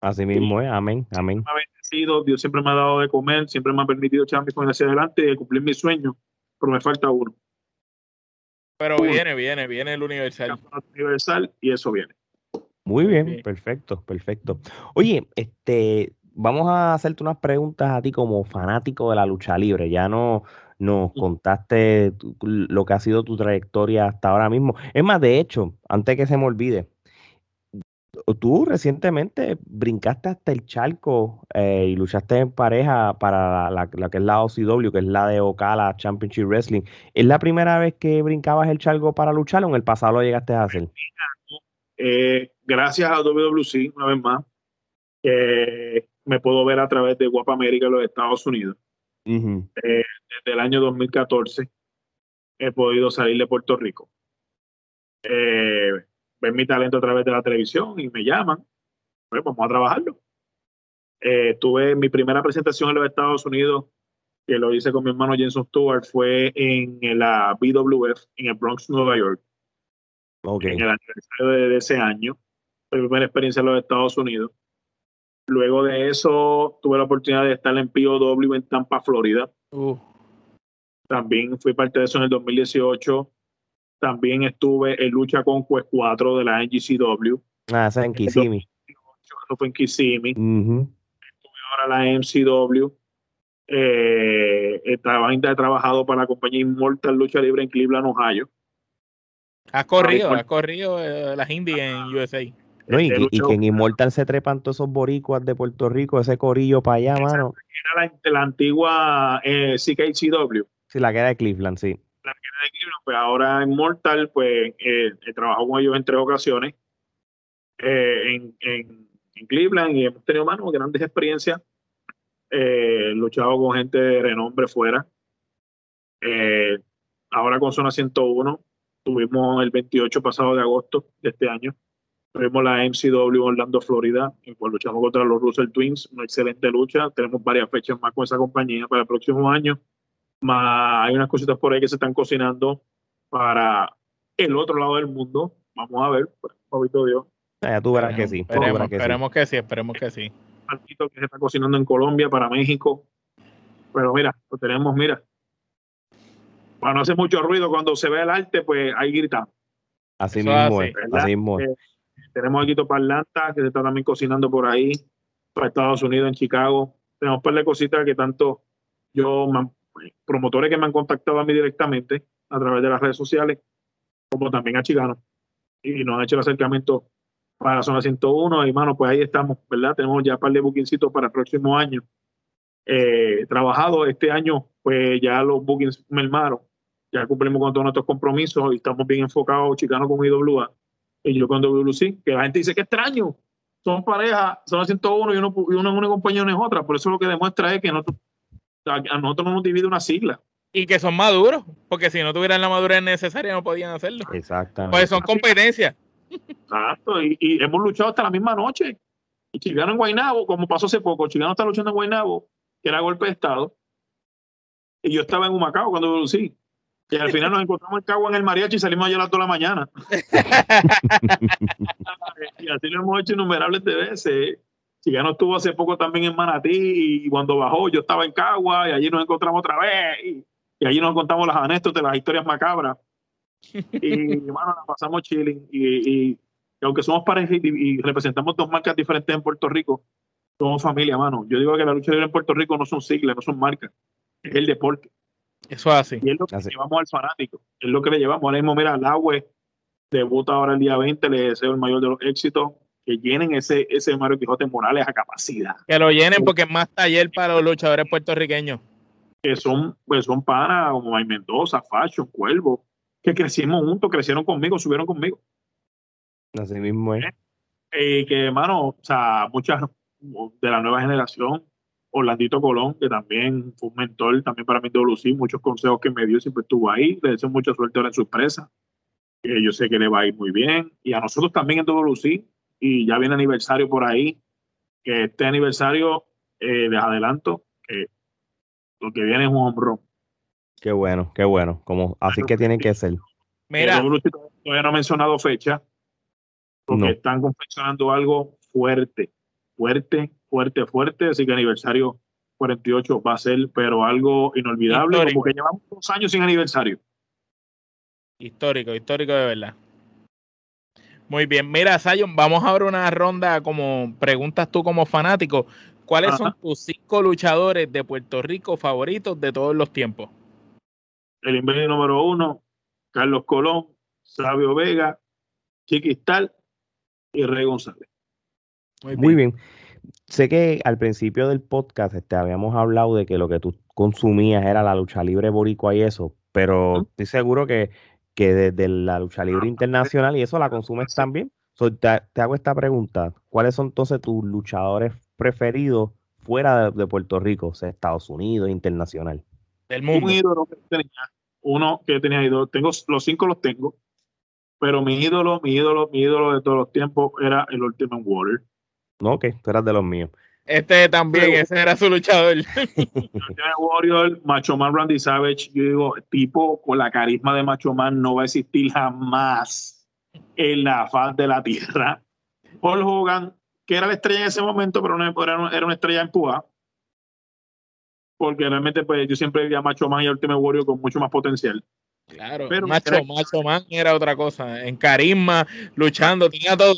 Así mismo es, amén, amén. Dios siempre me ha dado de comer, siempre me ha permitido echar mis hacia adelante y cumplir mis sueños, pero me falta uno. Pero viene, viene, viene el universal. Universal y eso viene. Muy bien, perfecto, perfecto. Oye, este, vamos a hacerte unas preguntas a ti como fanático de la lucha libre. Ya no nos contaste lo que ha sido tu trayectoria hasta ahora mismo. Es más, de hecho, antes que se me olvide, tú recientemente brincaste hasta el charco eh, y luchaste en pareja para la, que es la OCW, que es la de Ocala Championship Wrestling. ¿Es la primera vez que brincabas el charco para luchar o en el pasado lo llegaste a hacer? Eh, gracias a WWC, una vez más, me puedo ver a través de Guapa América en los Estados Unidos. Eh, desde el año 2014 he podido salir de Puerto Rico. Eh, ven mi talento a través de la televisión y me llaman, pues vamos a trabajarlo. Eh, tuve mi primera presentación en los Estados Unidos, que lo hice con mi hermano Jenson Stewart, fue en la BWF en el Bronx, Nueva York. Okay. En el aniversario de, ese año. Fue mi primera experiencia en los Estados Unidos. Luego de eso, tuve la oportunidad de estar en POW en Tampa, Florida. También fui parte de eso en el 2018. También estuve en lucha con Quest 4 de la NGCW. Ah, esa en Kissimmee. Eso fue en Kissimmee. Estuve ahora en la MCW. Eh, he, trabajado para la compañía Immortal Lucha Libre en Cleveland, Ohio. Has corrido, has corrido eh, las indies en USA. No, y, y, que en Immortal se trepan todos esos boricuas de Puerto Rico, ese corillo para allá, mano. Era la, la antigua eh, CKCW. Sí, la que era de Cleveland, sí la de Cleveland, pues ahora en Mortal, pues eh, he trabajado con ellos en tres ocasiones eh, en, en, Cleveland y hemos tenido manos grandes experiencias. Eh, luchado con gente de renombre fuera. Eh, ahora con Zona 101, tuvimos el 28 pasado de agosto de este año. Tuvimos la MCW Orlando, Florida, en cual luchamos contra los Russell Twins, una excelente lucha. Tenemos varias fechas más con esa compañía para el próximo año hay unas cositas por ahí que se están cocinando para el otro lado del mundo. Vamos a ver, pues, poquito Dios. Ya tú verás que sí. Esperemos, que, esperemos sí. que sí, esperemos que sí. que se está cocinando en Colombia, para México. Pero mira, lo tenemos, mira. Para no hacer mucho ruido, cuando se ve el arte, pues ahí grita. Así mismo, es, así mismo. Eh, tenemos aquí para Atlanta, que se está también cocinando por ahí, para Estados Unidos, en Chicago. Tenemos un par de cositas que tanto yo promotores que me han contactado a mí directamente a través de las redes sociales, como también a Chicano, y nos han hecho el acercamiento para la zona 101. Y, mano, pues ahí estamos, ¿verdad? Tenemos ya un par de bookingcitos para el próximo año. Eh, trabajado este año, pues ya los bookings mermaron. Ya cumplimos con todos nuestros compromisos y estamos bien enfocados, Chicano con IWA y yo con WC, que la gente dice que extraño. Son parejas, son 101 y uno, y uno una compañía y uno es otra. Por eso lo que demuestra es que nosotros a nosotros no nos divide una sigla. Y que son maduros, porque si no tuvieran la madurez necesaria no podían hacerlo. Exactamente. Pues son competencias. Exacto, y, y, hemos luchado hasta la misma noche. Y Chicano en Guaynabo, como pasó hace poco, Chicano está luchando en Guaynabo, que era golpe de Estado. Y yo estaba en Humacao cuando lucí. Y al final nos encontramos en Cagua en el mariachi y salimos allá a las 2 de la mañana. y así lo hemos hecho innumerables de veces. Chicano estuvo hace poco también en Manatí y cuando bajó yo estaba en Cagua y allí nos encontramos otra vez. Y, y allí nos contamos las anécdotas, las historias macabras. Y, bueno, la pasamos chilling. Y, y, aunque somos pareja y, y, representamos dos marcas diferentes en Puerto Rico, somos familia, mano. Yo digo que la lucha libre en Puerto Rico no son siglas, no son marcas. Es el deporte. Eso es así. Y es lo que Así. llevamos al fanático. Es lo que le llevamos. Ahora mismo, mira, al agua debuta ahora el día 20. Le deseo el mayor de los éxitos. Que llenen ese, ese Mario Quijote Morales a capacidad. Que lo llenen porque es más taller para los luchadores puertorriqueños. Que son, pues son panas como May Mendoza, Fashion, Cuervo. Que crecimos juntos, crecieron conmigo, subieron conmigo. Así mismo es. Eh, que, hermano, o sea, muchas de la nueva generación, Orlandito Colón, que también fue un mentor también para mí de Lucí, muchos consejos que me dio, siempre estuvo ahí. Le deseo mucha suerte ahora en su empresa. que yo sé que le va a ir muy bien. Y a nosotros también en WC. Y ya viene aniversario por ahí. Que este aniversario, eh, les adelanto, que lo que viene es un hombro. Qué bueno, qué bueno. Como, así que tienen que ser. Mira, todavía no ha mencionado fecha, porque No. están confeccionando algo fuerte, fuerte, fuerte, fuerte. Así que aniversario 48 va a ser, pero algo inolvidable, Histórico. como que llevamos dos años sin aniversario. histórico, histórico de verdad. Muy bien, mira, Sayon, vamos a ver una ronda como preguntas tú como fanático. ¿Cuáles son tus cinco luchadores de Puerto Rico favoritos de todos los tiempos? El invenio número uno, Carlos Colón, Sabio Vega, Chiquistal y Rey González. Muy bien. Sé que al principio del podcast este, habíamos hablado de que lo que tú consumías era la lucha libre boricua y eso, pero estoy seguro que, que desde la lucha libre internacional y eso la consumes también. So, te, te hago esta pregunta. ¿Cuáles son entonces tus luchadores preferidos fuera de, de Puerto Rico, o sea, Estados Unidos, internacional? Del Un mundo. ídolo que tenía, uno que tenía ídolo, tengo los cinco los tengo, pero mi ídolo, mi ídolo, mi ídolo de todos los tiempos era el Ultimate Warrior. No, ok, tú eras de los míos. Este también, Pero- ese era su luchador. Ultimate Warrior, Macho Man Randy Savage, yo digo, tipo con la carisma de Macho Man no va a existir jamás en la faz de la tierra. Paul Hogan, que era la estrella en ese momento, pero no era, una- era una estrella empujada. Porque realmente pues, yo siempre vi a Macho Man y a Ultimate Warrior con mucho más potencial. Claro, Pero macho, era- macho man era otra cosa. En carisma, luchando, tenía todo.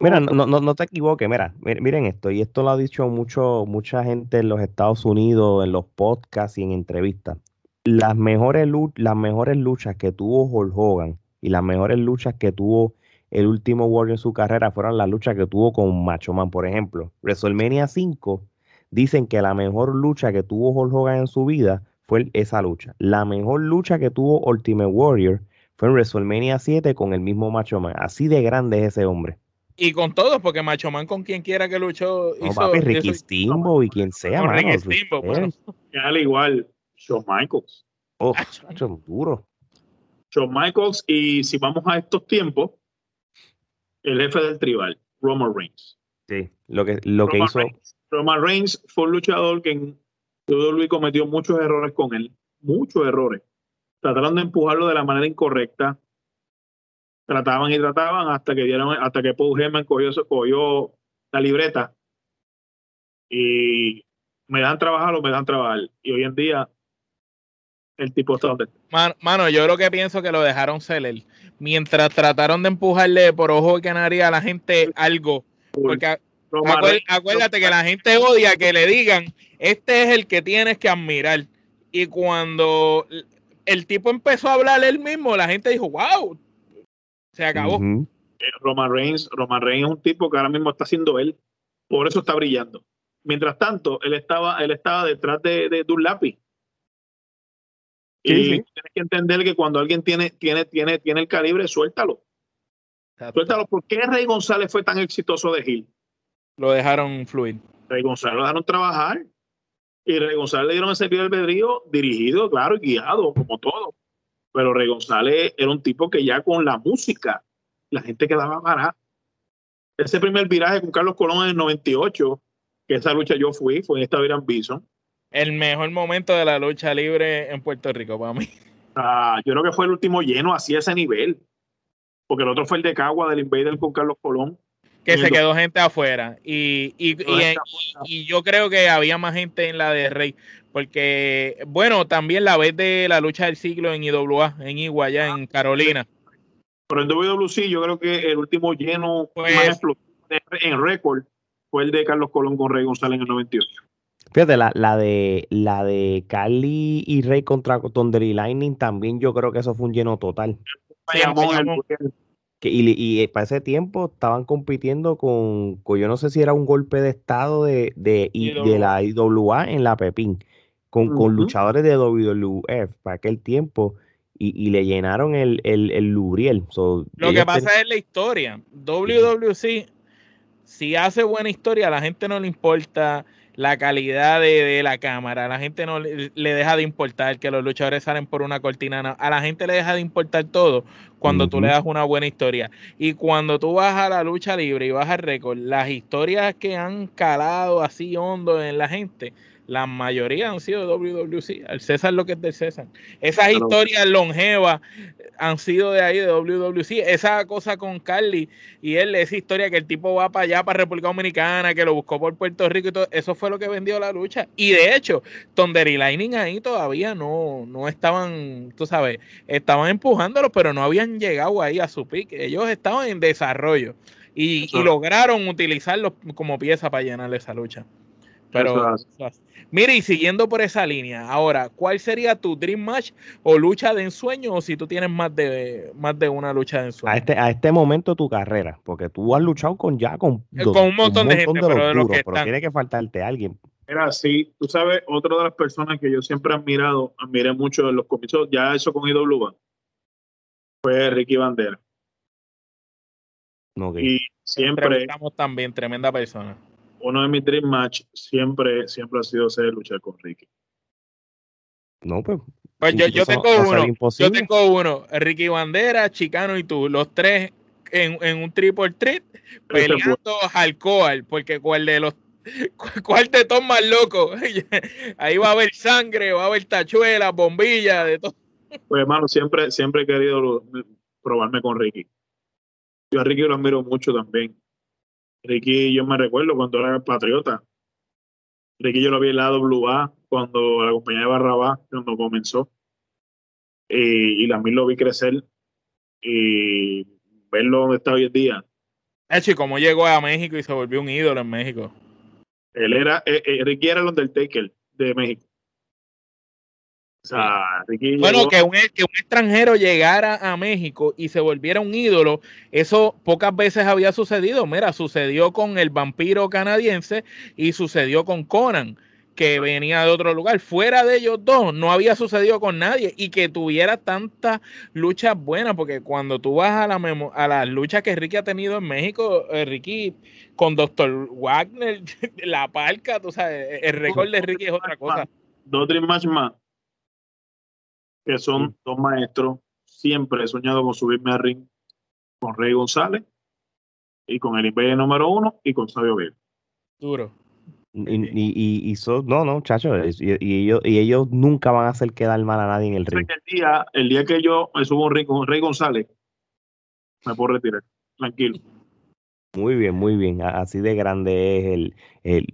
Mira, no, no, no te equivoques, mira, mi- miren esto, y esto lo ha dicho mucho, mucha gente en los Estados Unidos, en los podcasts y en entrevistas. Las mejores, las mejores luchas que tuvo Hulk Hogan y las mejores luchas que tuvo el último Warrior en su carrera fueron las luchas que tuvo con Macho Man, por ejemplo. WrestleMania 5 dicen que la mejor lucha que tuvo Hulk Hogan en su vida fue esa lucha. La mejor lucha que tuvo Ultimate Warrior fue en WrestleMania 7 con el mismo Macho Man. Así de grande es ese hombre. Y con todos, porque Macho Man con quien quiera que luchó. No, hizo- papi, Ricky hizo- Steamboat y quien sea, No. Ricky Flair. bueno. Al igual, Shawn Michaels. Oh, Ah, chacho, duro. Shawn Michaels, y si vamos a estos tiempos, el jefe del tribal, Roman Reigns. Sí, lo que, lo que Roman hizo. Reigns. Roman Reigns fue un luchador que en WWE cometió muchos errores con él, muchos errores. Trataron de empujarlo de la manera incorrecta. Trataban y trataban hasta que dieron, hasta que Paul Heyman cogió, cogió la libreta y me dan trabajar o me dan trabajar. Y hoy en día el tipo está donde está. Man- Mano, yo lo que pienso que lo dejaron él. Mientras trataron de empujarle por ojo de canaria a la gente algo. Porque acuérdate que la gente odia que le digan, este es el que tienes que admirar. Y cuando el tipo empezó a hablar él mismo, la gente dijo, wow, se acabó. Eh, Roman Reigns, Roman Reigns es un tipo que ahora mismo está haciendo él, por eso está brillando. Mientras tanto, él estaba, él estaba detrás de, de, de un lápiz. Y Sí, tienes que entender que cuando alguien tiene, tiene, tiene, tiene el calibre, suéltalo. Suéltalo. ¿Por qué Rey González fue tan exitoso de Gil? Lo dejaron fluir. Rey González lo dejaron trabajar. Y Rey González le dieron ese libre albedrío dirigido, claro, y guiado, como todo. Pero Rey González era un tipo que ya con la música, la gente quedaba para Ese primer viraje con Carlos Colón en el 98, que esa lucha yo fui, fue en esta Viran Bison. El mejor momento de la lucha libre en Puerto Rico para mí. Ah, yo creo que fue el último lleno así a ese nivel. Porque el otro fue el de Cagua del Invader con Carlos Colón que se quedó gente afuera. Y, y, y, yo creo que había más gente en la de Rey. Porque, bueno, también la vez de la lucha del siglo en IWA, en Iguaya, en Carolina. Pero en WWC yo creo que el último lleno pues, en récord fue el de Carlos Colón con Rey González en el 98. Fíjate, la, la, de la de Cali y Rey contra Thunder y Lightning también yo creo que eso fue un lleno total y, eh, para ese tiempo estaban compitiendo con, yo no sé si era un golpe de estado de, de, de la IWA en la Pepín, con, con luchadores de WWF para aquel tiempo. Y, le llenaron el, el, el Lubriel. Lo que pasa es la historia. WWC, si hace buena historia, a la gente no le importa la calidad de, la cámara. A la gente no le, deja de importar que los luchadores salen por una cortina. A la gente le deja de importar todo cuando tú le das una buena historia. Y cuando tú vas a la lucha libre y vas al récord, las historias que han calado así hondo en la gente, la mayoría han sido de WWC. El César lo que es del César. Esas historias longevas han sido de ahí, de WWC. Esa cosa con Carly y él, esa historia que el tipo va para allá, para República Dominicana, que lo buscó por Puerto Rico y todo, eso fue lo que vendió la lucha. Y de hecho, Thunder y Lightning ahí todavía no, no estaban, tú sabes, estaban empujándolo, pero no habían llegado ahí a su pique. Ellos estaban en desarrollo y, y lograron utilizarlos como pieza para llenar esa lucha. Pero, mire, y siguiendo por esa línea, ahora, ¿cuál sería tu dream match o lucha de ensueño o si tú tienes más de más de una lucha de ensueño? A este, a este momento tu carrera, porque tú has luchado con ya con, eh, con un montón, de gente, pero, tiene que faltarte alguien. Mira, sí, tú sabes, otra de las personas que yo siempre he admirado, admiré mucho en los comicios, ya eso con IWA, fue Ricky Bandera. Y siempre. Estamos también, tremenda persona uno de mis dream match siempre, siempre ha sido ser luchar con Ricky. No, pues. Pues yo, tengo uno. Yo tengo uno. Ricky Bandera, Chicano y tú. Los tres en, en un triple threat peleando alcohol. Porque cuál de los ¿Cuál te toma loco? Ahí va a haber sangre, va a haber tachuelas, bombillas, de todo. Pues hermano, siempre, siempre he querido probarme con Ricky. Yo a Ricky lo admiro mucho también. Ricky, yo me recuerdo cuando era patriota. Ricky yo lo vi en la WA cuando la compañía de Barrabá, cuando comenzó. Y, y también lo vi crecer y verlo donde está hoy en día. Hecho, y cómo llegó a México y se volvió un ídolo en México. Él era, eh, eh, Ricky era el Undertaker de México bueno, que un, que un, extranjero llegara a México y se volviera un ídolo, eso pocas veces había sucedido. Mira, sucedió con el vampiro canadiense y sucedió con Conan, que venía de otro lugar. Fuera de ellos dos, no había sucedido con nadie y que tuviera tantas luchas buenas, porque cuando tú vas a, la a las luchas que Ricky ha tenido en México, eh, Ricky con Dr. Wagner, la palca, tú sabes, el récord de Ricky es otra cosa. Dos, tres más más que son dos maestros. Siempre he soñado con subirme a ring con Rey González y con el IP número uno y con Sabio Vega. Duro. Y, y, y, no, no, chachos, y, ellos, y ellos nunca van a hacer quedar mal a nadie en el ring. El día, el día que yo me subo un ring con Rey González, me puedo retirar, tranquilo. Muy bien, muy bien. Así de grande es el,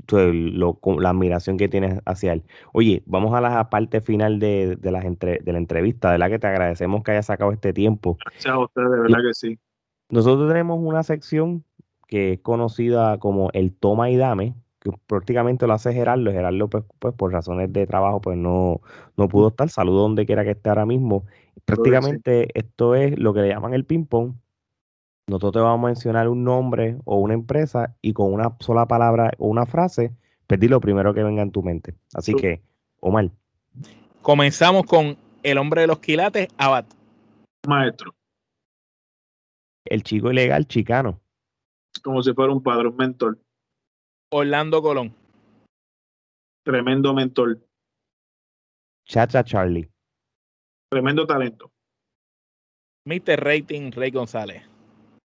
la admiración que tienes hacia él. Oye, vamos a la parte final de, de, las entre, de la entrevista, de la que te agradecemos que hayas sacado este tiempo. Gracias a ustedes, de verdad que sí. Nosotros tenemos una sección que es conocida como el toma y dame, que prácticamente lo hace Gerardo. Gerardo, pues, pues por razones de trabajo, pues no, no pudo estar. Saludo donde quiera que esté ahora mismo. Prácticamente esto es lo que le llaman el ping-pong nosotros te vamos a mencionar un nombre o una empresa y con una sola palabra o una frase, pedí lo primero que venga en tu mente. Así que, Omar. Comenzamos con el hombre de los quilates, Abad. Maestro. El chico ilegal, chicano. Como si fuera un padre, un mentor. Orlando Colón. Tremendo mentor. Chacha Charlie. Tremendo talento. Mr. Rating Rey González.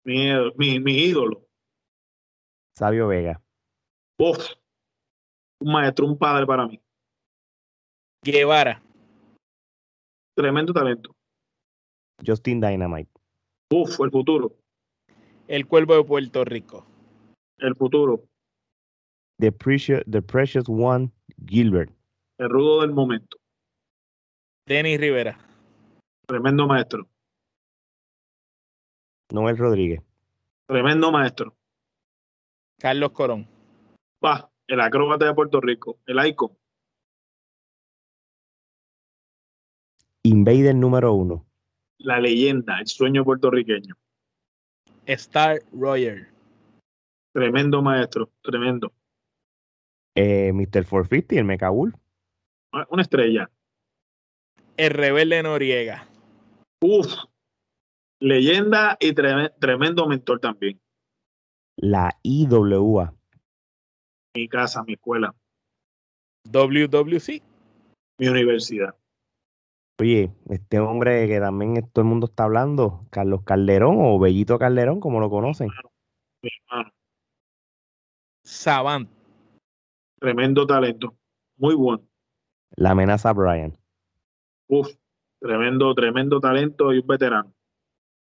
Mi, mi, mi ídolo. Sabio Vega. Uf, un maestro, un padre para mí. Guevara. Tremendo talento. Justin Dynamite. Uf, el futuro. El Cuervo de Puerto Rico. El futuro. The Precious, the precious One, Gilbert. El rudo del momento. Denis Rivera. Tremendo maestro. Noel Rodríguez. Tremendo maestro. Carlos Corón. Va, el acróbata de Puerto Rico. El icon. Invader número uno. La leyenda, el sueño puertorriqueño. Star Roger. Tremendo maestro, tremendo. Eh, Mr. 450, el Mecabull. Una estrella. El rebelde Noriega. Uf, leyenda y tremendo mentor también. La IWA. Mi casa, mi escuela. WWC. Mi universidad. Oye, este hombre que también todo el mundo está hablando, Carlos Calderón o Bellito Calderón, como lo conocen. Mi hermano. Savant. Tremendo talento. Muy bueno. La amenaza Brian. Uf, tremendo, tremendo talento y un veterano.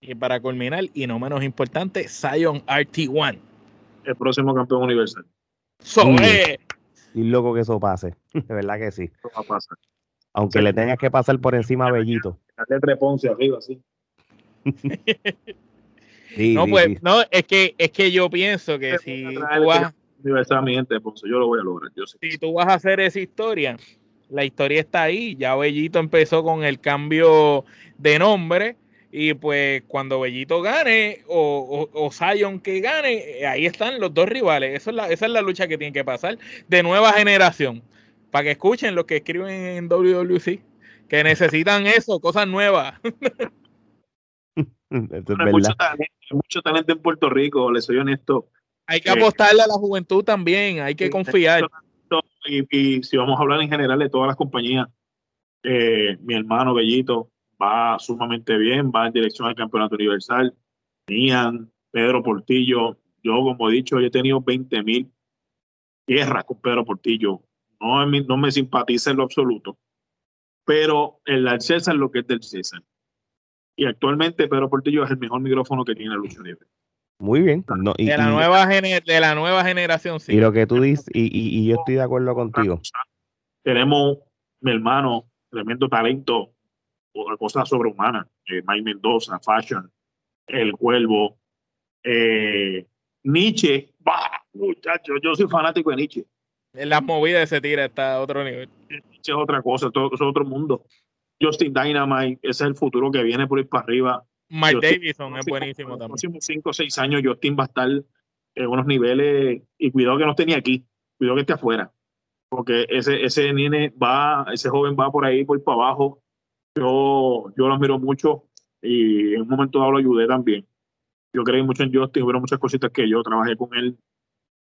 Y para culminar, y no menos importante, Zion RT1. El próximo campeón universal. Sobre. Y loco que eso pase. De verdad que sí. Eso va a pasar. Aunque le tengas que pasar por encima a Bellito. Darle Ponce arriba, sí. sí no, sí, pues, sí. no, es que, es que yo pienso que si tú vas, Universal, mi gente Ponce, yo lo voy a lograr. Yo sé. si tú vas a hacer esa historia, la historia está ahí. Ya Bellito empezó con el cambio de nombre. Y pues cuando Bellito gane o, o, o Zion que gane, eh, ahí están los dos rivales. Eso es la, esa es la lucha que tiene que pasar de nueva generación. Para que escuchen los que escriben en WWC, que necesitan eso, cosas nuevas. Esto es Hay mucho talento, hay mucho talento en Puerto Rico, le soy honesto. Hay que Eh, apostarle a la juventud también, hay que Sí, confiar. y si vamos a hablar en general de todas las compañías, eh, mi hermano Bellito va sumamente bien, va en dirección al campeonato universal. Ian, Pedro Portillo, yo como he dicho, yo he tenido 20 mil guerras con Pedro Portillo. No, es mi- no me simpatiza en lo absoluto, pero el del César lo que es del César. Y actualmente Pedro Portillo es el mejor micrófono que tiene la lucha libre. Muy bien. No, y, De la, y- nueva gener- de la nueva generación, sí. y lo que tú dices, y, y- y yo estoy de acuerdo contigo. Tenemos mi hermano, tremendo talento, o- cosas sobrehumanas. Eh, Mike Mendoza, Fashion, El Cuervo, eh, Nietzsche. Bah, muchacho, yo soy fanático de Nietzsche. En las movidas se tira hasta otro nivel. Nietzsche es otra cosa, todo, es otro mundo. Justin Dynamite, ese es el futuro que viene por ir para arriba. Mike estoy- Davidson es buenísimo Los también. próximos 5 o 6 años, Justin va a estar en unos niveles. Y cuidado que no esté ni aquí, cuidado que esté afuera. Porque ese, ese nene va, ese joven va por ahí, por para abajo. Yo, yo lo admiro mucho y en un momento dado lo ayudé también. Yo creí mucho en Justin, hubo muchas cositas que yo trabajé con él.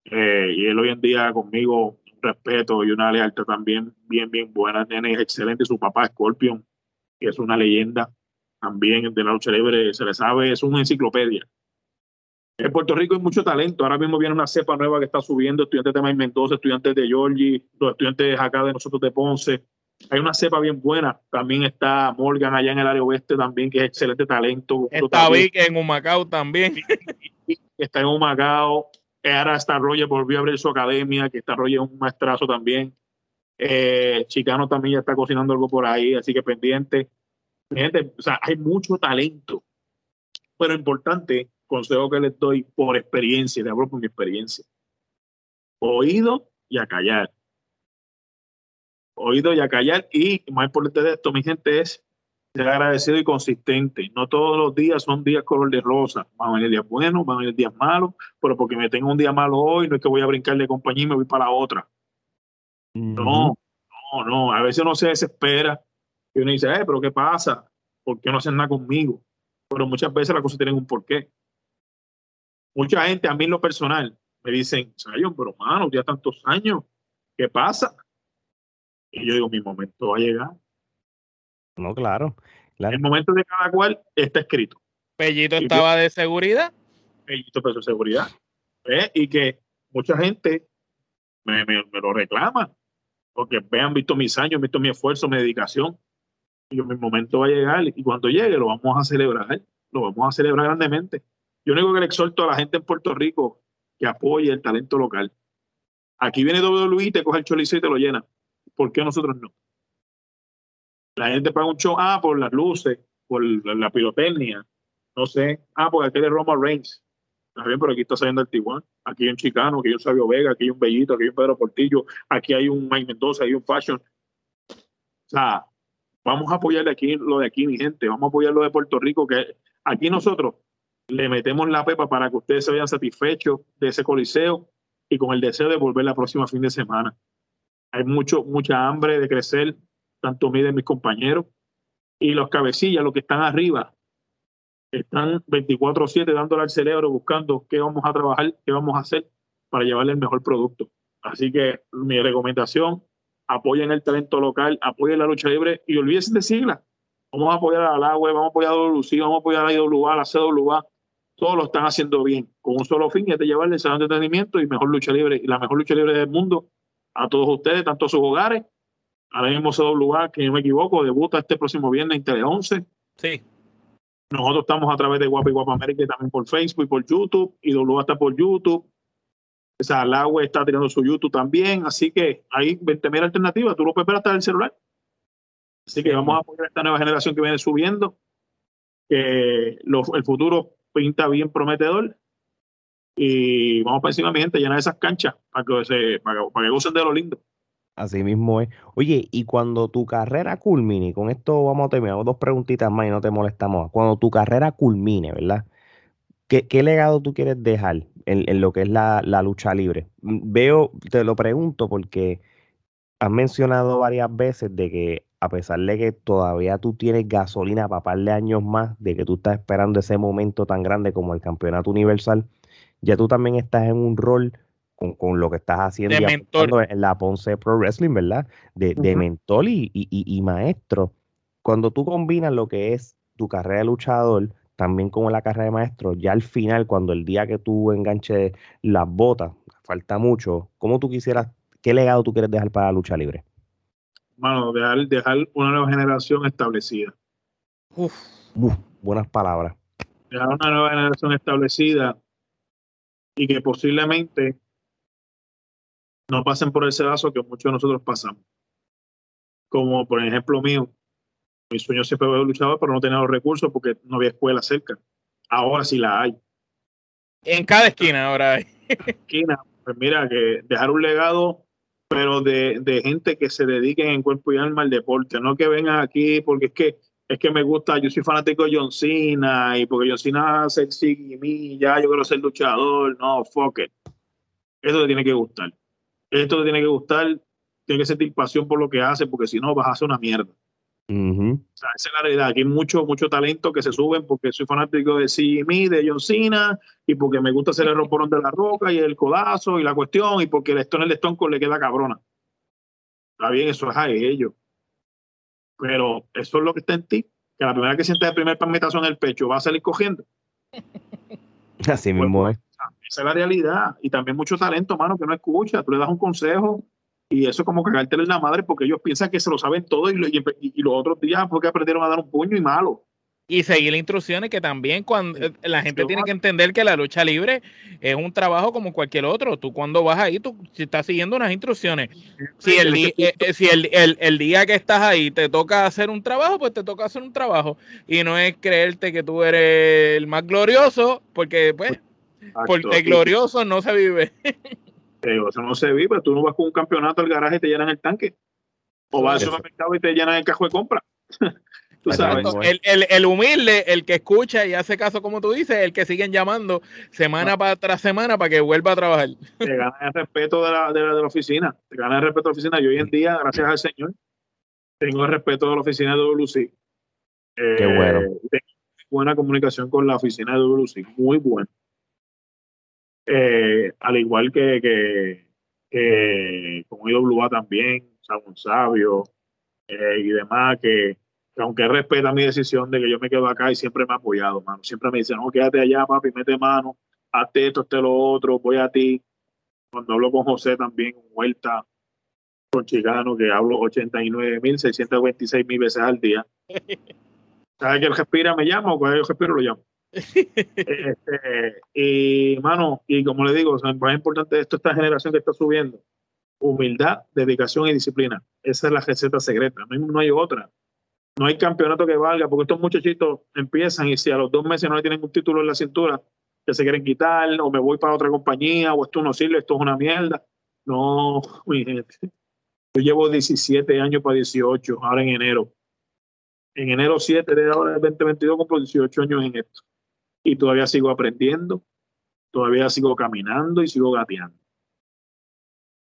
eh, y él hoy en día conmigo, un respeto y una lealtad también bien, bien buena. Nene es excelente. Su papá, Scorpion, que es una leyenda también de la lucha libre, se le sabe, es una enciclopedia. En Puerto Rico hay mucho talento. Ahora mismo viene una cepa nueva que está subiendo, estudiantes de Mike Mendoza, estudiantes de Georgie, los estudiantes acá de nosotros de Ponce. Hay una cepa bien buena. También está Morgan allá en el área oeste también, que es excelente talento. Está Vic en Humacao también. está en Humacao. Ahora está Roger, volvió a abrir su academia, que está Roger un maestrazo también. Eh, Chicano también ya está cocinando algo por ahí, así que pendiente. Gente, o sea, hay mucho talento. Pero importante, consejo que les doy por experiencia, le hablo por mi experiencia. Oído y a callar. Oído y a callar. Y más importante de esto, mi gente, es ser agradecido y consistente. No todos los días son días color de rosa. Van a venir días buenos, van a venir días malos, pero porque me tengo un día malo hoy, no es que voy a brincar de compañía y me voy para la otra. No, no, no. A veces uno se desespera y uno dice, eh, pero ¿qué pasa? ¿Por qué no hacen nada conmigo? Pero muchas veces las cosas tienen un porqué. Mucha gente, a mí en lo personal, me dicen, Sayon, pero mano, ya tantos años, ¿qué pasa? Y yo digo, mi momento va a llegar. No, claro. El momento de cada cual está escrito. Pellito estaba de seguridad. Pellito de seguridad. Y que mucha gente me, lo reclama. Porque vean, visto mis años, visto mi esfuerzo, mi dedicación. Y yo, mi momento va a llegar. Y cuando llegue, lo vamos a celebrar. Lo vamos a celebrar grandemente. Yo único que le exhorto a la gente en Puerto Rico que apoye el talento local. Aquí viene WWE, te coge el chorizo y te lo llena. ¿Por qué nosotros no? La gente paga un show, ah, por las luces, por la, pirotecnia, no sé, ah, porque aquel es Roma Reigns. Está bien, pero aquí está saliendo el Tijuana. Aquí hay un Chicano, aquí hay un Sabio Vega, aquí hay un Bellito, aquí hay un Pedro Portillo, aquí hay un Mike Mendoza, aquí hay un Fashion. O sea, vamos a apoyarle aquí lo de aquí, mi gente. Vamos a apoyar lo de Puerto Rico, que aquí nosotros le metemos la pepa para que ustedes se vean satisfechos de ese coliseo y con el deseo de volver la próxima fin de semana. Hay mucho, mucha hambre de crecer, tanto miden mis compañeros y los cabecillas, los que están arriba, están 24/7 dándole al cerebro buscando qué vamos a trabajar, qué vamos a hacer para llevarle el mejor producto. Así que mi recomendación, apoyen el talento local, apoyen la lucha libre y olvídense de siglas. Vamos a apoyar a la web, vamos a apoyar a WC, vamos a apoyar a la IWA, a la CWA. Todos lo están haciendo bien, con un solo fin, es de llevarle el salón de entretenimiento y mejor lucha libre, y la mejor lucha libre del mundo a todos ustedes, tanto a sus hogares. Ahora mismo CWA, que no me equivoco, debuta este próximo viernes en Tele 11. Sí. Nosotros estamos a través de Guapa y Guapa América y también por Facebook y por YouTube. Y WA está por YouTube. O sea, la web está tirando su YouTube también. Así que hay 20.000 alternativas. Tú lo puedes ver hasta el celular. Así que vamos a apoyar a esta nueva generación que viene subiendo. Que el futuro pinta bien prometedor. Y vamos para encima, mi gente, llenar esas canchas para que, se, para, que usen de lo lindo. Así mismo es. Oye, y cuando tu carrera culmine, con esto vamos a terminar dos preguntitas más y no te molestamos. Cuando tu carrera culmine, ¿verdad? ¿Qué, legado tú quieres dejar en, lo que es la, la, lucha libre? Veo, te lo pregunto porque has mencionado varias veces de que a pesar de que todavía tú tienes gasolina para par de años más, de que tú estás esperando ese momento tan grande como el campeonato universal, ya tú también estás en un rol con, lo que estás haciendo en la Ponce Pro Wrestling, ¿verdad? De, mentor y, maestro. Cuando tú combinas lo que es tu carrera de luchador, también como la carrera de maestro, ya al final, cuando el día que tú enganches las botas, falta mucho, ¿cómo tú quisieras, qué legado tú quieres dejar para la lucha libre? Bueno, dejar, dejar una nueva generación establecida. Uf, buenas palabras. Dejar una nueva generación establecida y que posiblemente no pasen por ese vaso que muchos de nosotros pasamos. Como por ejemplo mío, mi sueño siempre fue luchador, pero no tenía los recursos porque no había escuela cerca. Ahora sí la hay. En cada esquina ahora hay. esquina, pues mira, que dejar un legado, pero de, de gente que se dediquen en cuerpo y alma al deporte, no que vengan aquí porque es que es que me gusta, yo soy fanático de John Cena y porque John Cena hace y mí, ya yo quiero ser luchador, no, fuck it. Eso te tiene que gustar esto te tiene que gustar, tiene que sentir pasión por lo que hace, porque si no vas a hacer una mierda. esa es la realidad. Aquí hay mucho, mucho talento que se suben porque soy fanático de CME, de John Cena, y porque me gusta hacer el romporón de la roca y el codazo y la cuestión, y porque el Stone, el Stone le queda cabrona. Está bien, eso es a ellos. Pero eso es lo que está en ti. Que la primera que sientes el primer palmetazo en el pecho va a salir cogiendo. Así mismo pues, es. Esa es la realidad. Y también mucho talento, mano, que no escucha. Tú le das un consejo y eso es como cagarte en la madre porque ellos piensan que se lo saben todo y, los otros días porque aprendieron a dar un puño y malo. Y seguir las instrucciones que también cuando eh, la gente tiene que entender que la lucha libre es un trabajo como cualquier otro. Tú cuando vas ahí, tú estás siguiendo unas instrucciones. Si, el, eh, eh, si el, el, día que estás ahí te toca hacer un trabajo, pues te toca hacer un trabajo. Y no es creerte que tú eres el más glorioso, porque pues porque glorioso no se vive. Eso no se vive. Tú no vas con un campeonato al garaje y te llenan el tanque. O vas al supermercado y te llenan el cajo de compra. tú sabes. El, humilde, el que escucha y hace caso como tú dices, el que siguen llamando semana para tras semana para que vuelva a trabajar. Te gana el respeto de la, de la, oficina. Te gana el respeto de la oficina. Yo hoy en día, gracias al Señor, tengo el respeto de la oficina de WC. Qué bueno. Eh, tengo buena comunicación con la oficina de WC. Muy buena. Eh, al igual que, que, que con IWA también. Un sabio eh, y demás, que, aunque respeta mi decisión de que yo me quedo acá y siempre me ha apoyado, mano. Siempre me dice, no, quédate allá, papi, mete mano, hazte esto, hazte lo otro, voy a ti. Cuando hablo con José también, vuelta con Chicano, que hablo 89.626 mil veces al día. ¿Sabes que él respira, me llama o cuando yo respiro lo llamo? este, y, mano, y como le digo, lo más importante de esto, esta generación que está subiendo, humildad, dedicación y disciplina. Esa es la receta secreta, no hay, otra. No hay campeonato que valga, porque estos muchachitos empiezan y si a los dos meses no le tienen un título en la cintura, que se quieren quitar, o me voy para otra compañía, o esto no sirve, esto es una mierda. No, mi gente. Yo llevo 17 años para 18, ahora en enero. En enero 7 de ahora del 2022 cumplo 18 años en esto. Y todavía sigo aprendiendo, todavía sigo caminando y sigo gateando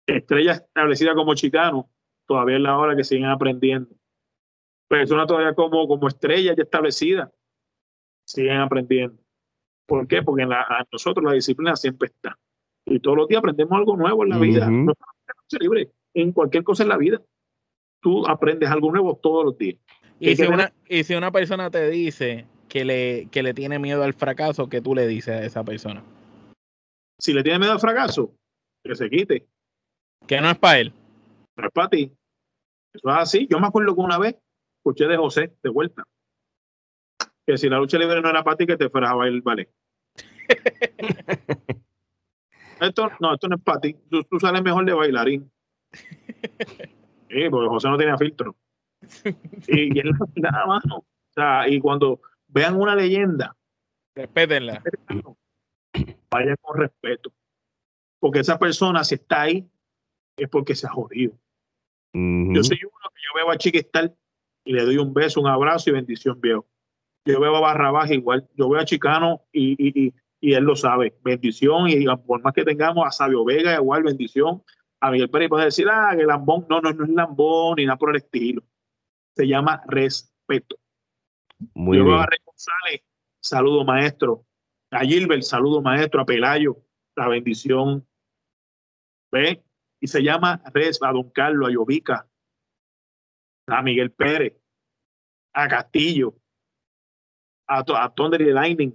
estrella establecida como chicano, todavía es la hora que siguen aprendiendo. Personas todavía como, como estrellas ya establecidas, siguen aprendiendo. ¿Por qué? Porque en a nosotros la disciplina siempre está. Y todos los días aprendemos algo nuevo en la vida. No libre. En cualquier cosa en la vida, tú aprendes algo nuevo todos los días. Y si, una, y si una persona te dice que le, que le tiene miedo al fracaso, ¿qué tú le dices a esa persona? Si le tiene miedo al fracaso, que se quite. Que no es para él. No es para ti. Eso es así. Yo me acuerdo que una vez escuché de José de vuelta. Que si la lucha libre no era para ti, que te fueras a bailar vale. esto, no, esto no es para ti. Tú, sales mejor de bailarín. Sí, porque José no tenía filtro. Y, él nada más. O sea, y cuando vean una leyenda, respétenla. Vaya con respeto. Porque esa persona, si está ahí, es porque se ha jodido. Yo soy uno que yo veo a Chiquistal y le doy un beso, un abrazo y bendición, viejo. Yo veo a Barrabás igual, yo veo a Chicano y, él lo sabe. Bendición y por más que tengamos a Sabio Vega, igual bendición. A Miguel Pérez puede decir, ah, que Lambón, no, no, no es Lambón ni nada por el estilo. Se llama respeto. Muy yo veo a Rey González, saludo maestro. A Gilbert, saludo maestro. A Pelayo, la bendición. ¿Ve? y se llama Res, a Don Carlos, a Yovica, a Miguel Pérez, a Castillo, a, a Thunder y Lightning.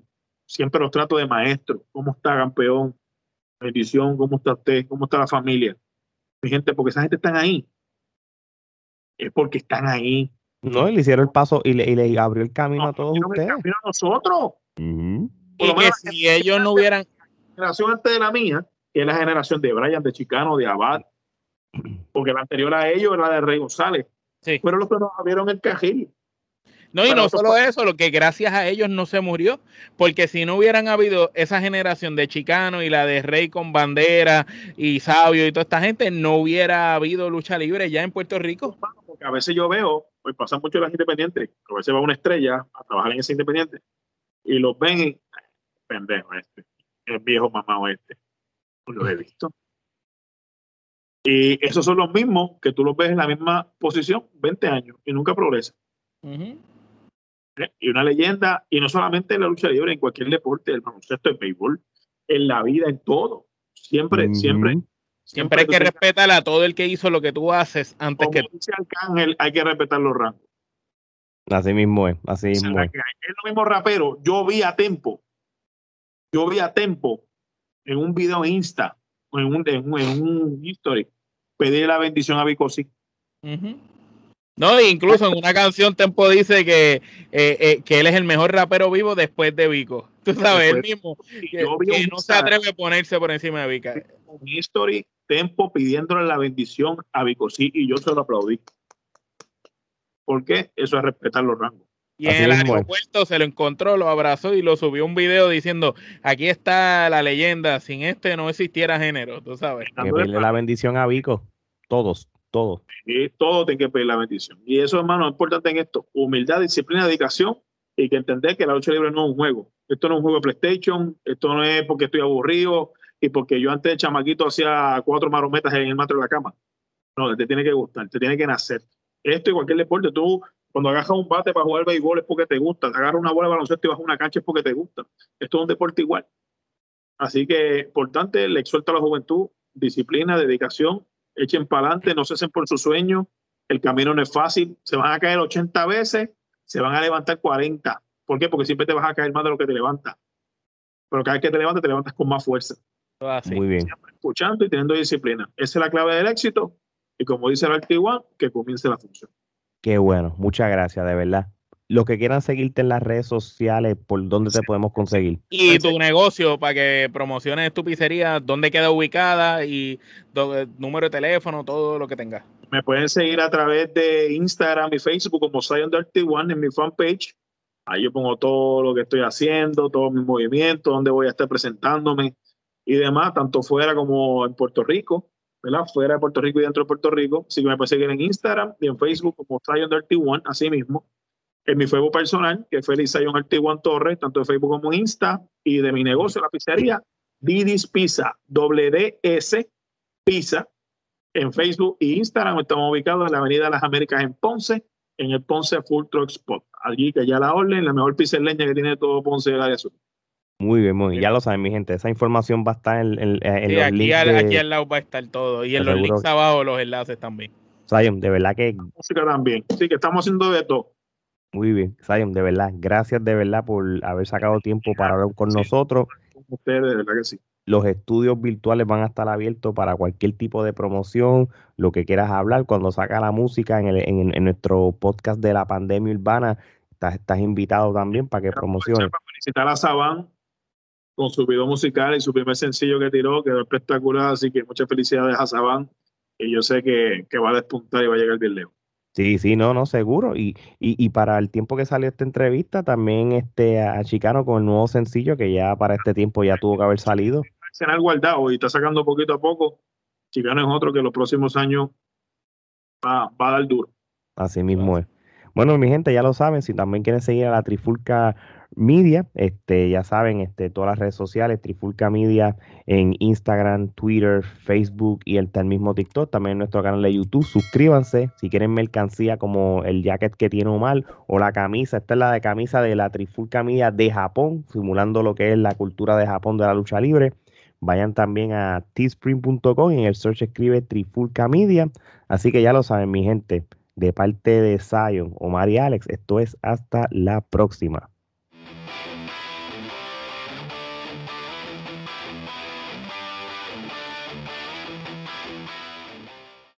Siempre los trato de maestro. ¿Cómo está, campeón? Bendición, ¿cómo está usted? ¿Cómo está la familia? Mi gente, porque esa gente están ahí. Es porque están ahí. No, le hicieron el paso y le, abrió el camino a todos ustedes. El camino a nosotros. Y que si ellos no hubieran. Generación antes de la mía, que es la generación de Brian, de Chicano, de Abad, porque la anterior a ellos era la de Rey González. Sí. Pero los que nos abrieron el cajil. No, y no solo eso, lo que gracias a ellos no se murió, porque si no hubieran habido esa generación de Chicano y la de Rey con bandera y Sabio y toda esta gente, no hubiera habido lucha libre ya en Puerto Rico. Porque a veces yo veo, pues pasan mucho las independientes, a veces va una estrella a trabajar en ese independiente y los ven y pendejo este, el viejo mamá este los he visto. Y esos son los mismos que tú los ves en la misma posición 20 años y nunca progresan. ¿Eh? Y una leyenda, y no solamente en la lucha libre, en cualquier deporte, el baloncesto, el béisbol, en la vida, en todo. Siempre, siempre. Siempre hay que respetar a todo el que hizo lo que tú haces antes que. Dice Arcángel, hay que respetar los rangos. Así mismo es, así mismo es. Es lo mismo rapero. Yo vi a Tempo. Yo vi a Tempo en un video Insta o en un, en un, history, pedir la bendición a Vico sí. No, incluso en una canción Tempo dice que, eh, eh, que él es el mejor rapero vivo después de Vico. Tú sabes, él mismo, que, no se atreve a ponerse por encima de Vico. Un history, Tempo pidiéndole la bendición a Vico sí, y yo se lo aplaudí. ¿Por qué? Eso es respetar los rangos. Y en el aeropuerto se lo encontró, lo abrazó y lo subió un video diciendo, aquí está la leyenda, sin este no existiera género, tú sabes. Que pedirle la bendición a Vico, todos, todos. Y todos tienen que pedir la bendición. Y eso, hermano, es importante en esto, humildad, disciplina, dedicación y que entender que la lucha libre no es un juego. Esto no es un juego de PlayStation, esto no es porque estoy aburrido y porque yo antes de chamaquito hacía cuatro marometas en el matro de la cama. No, te tiene que gustar, te tiene que nacer. Esto y cualquier deporte, tú cuando agarras un bate para jugar béisbol es porque te gusta. Agarras una bola de baloncesto y vas a una cancha es porque te gusta. Esto es un deporte igual. Así que importante, le exhorta a la juventud disciplina, dedicación echen para adelante, no se hacen por su sueño, el camino no es fácil, se van a caer 80 veces, se van a levantar 40. ¿Por qué? Porque siempre te vas a caer más de lo que te levantas. Pero cada vez que te levantas, te levantas con más fuerza. Muy bien. escuchando y teniendo disciplina. Esa es la clave del éxito. Y como dice el Artiguan, que comience la función. Qué bueno, muchas gracias, de verdad. Los que quieran seguirte en las redes sociales, ¿por dónde te podemos conseguir? Y tu negocio, para que promociones tu pizzería, dónde queda ubicada y número de teléfono, todo lo que tengas. Me pueden seguir a través de Instagram y Facebook como Zion Dirty One en mi fanpage. Ahí yo pongo todo lo que estoy haciendo, todos mis movimientos, dónde voy a estar presentándome y demás, tanto fuera como en Puerto Rico, ¿verdad? Fuera de Puerto Rico y dentro de Puerto Rico. Así que me pueden seguir en Instagram y en Facebook como Zion Dirty One, así mismo. En mi Facebook personal, que es Feliz Zion Dirty One Torres, tanto en Facebook como en Insta, y de mi negocio, la pizzería, Didis Pizza, WDS Pizza, en Facebook e Instagram. Estamos ubicados en la Avenida Las Américas en Ponce, en el Ponce Full Truck Spot. Allí que ya la orden, la mejor pizza leña que tiene todo Ponce del área sur. Muy bien, muy bien. Ya lo saben, mi gente. Esa información va a estar en, en, en los aquí, links. Aquí al lado va a estar todo. Y en los links abajo los enlaces también. Zion, de verdad que. música también. Sí, que estamos haciendo de todo. Muy bien, Zion, de verdad. Gracias de verdad por haber sacado tiempo para hablar con nosotros. Ustedes, de verdad que sí. Los estudios virtuales van a estar abiertos para cualquier tipo de promoción, lo que quieras hablar. Cuando saca la música en, el, en, nuestro podcast de la pandemia urbana, estás, estás invitado también para que promocione. Para felicitar a Saban con su video musical y su primer sencillo que tiró, quedó espectacular. Así que muchas felicidades a Saban, y yo sé que, que va a despuntar y va a llegar bien lejos. Sí, sí, no, no, seguro. Y, y, y, para el tiempo que salió esta entrevista, también este a Chicano con el nuevo sencillo que ya para este tiempo ya tuvo que haber salido. Se han guardado y está sacando poquito a poco. Chicano es otro que los próximos años va, va a dar duro. Así mismo es. Bueno, mi gente, ya lo saben, si también quieren seguir a la Trifulca Media, este, ya saben, este, todas las redes sociales, Trifulca Media en Instagram, Twitter, Facebook y el, mismo TikTok, también en nuestro canal de YouTube. Suscríbanse si quieren mercancía como el jacket que tiene Omar o la camisa. Esta es la de camisa de la Trifulca Media de Japón, simulando lo que es la cultura de Japón de la lucha libre. Vayan también a teespring.com y en el search escribe Trifulca Media. Así que ya lo saben, mi gente de parte de Zion, Omar y Alex. Esto es hasta la próxima. We'll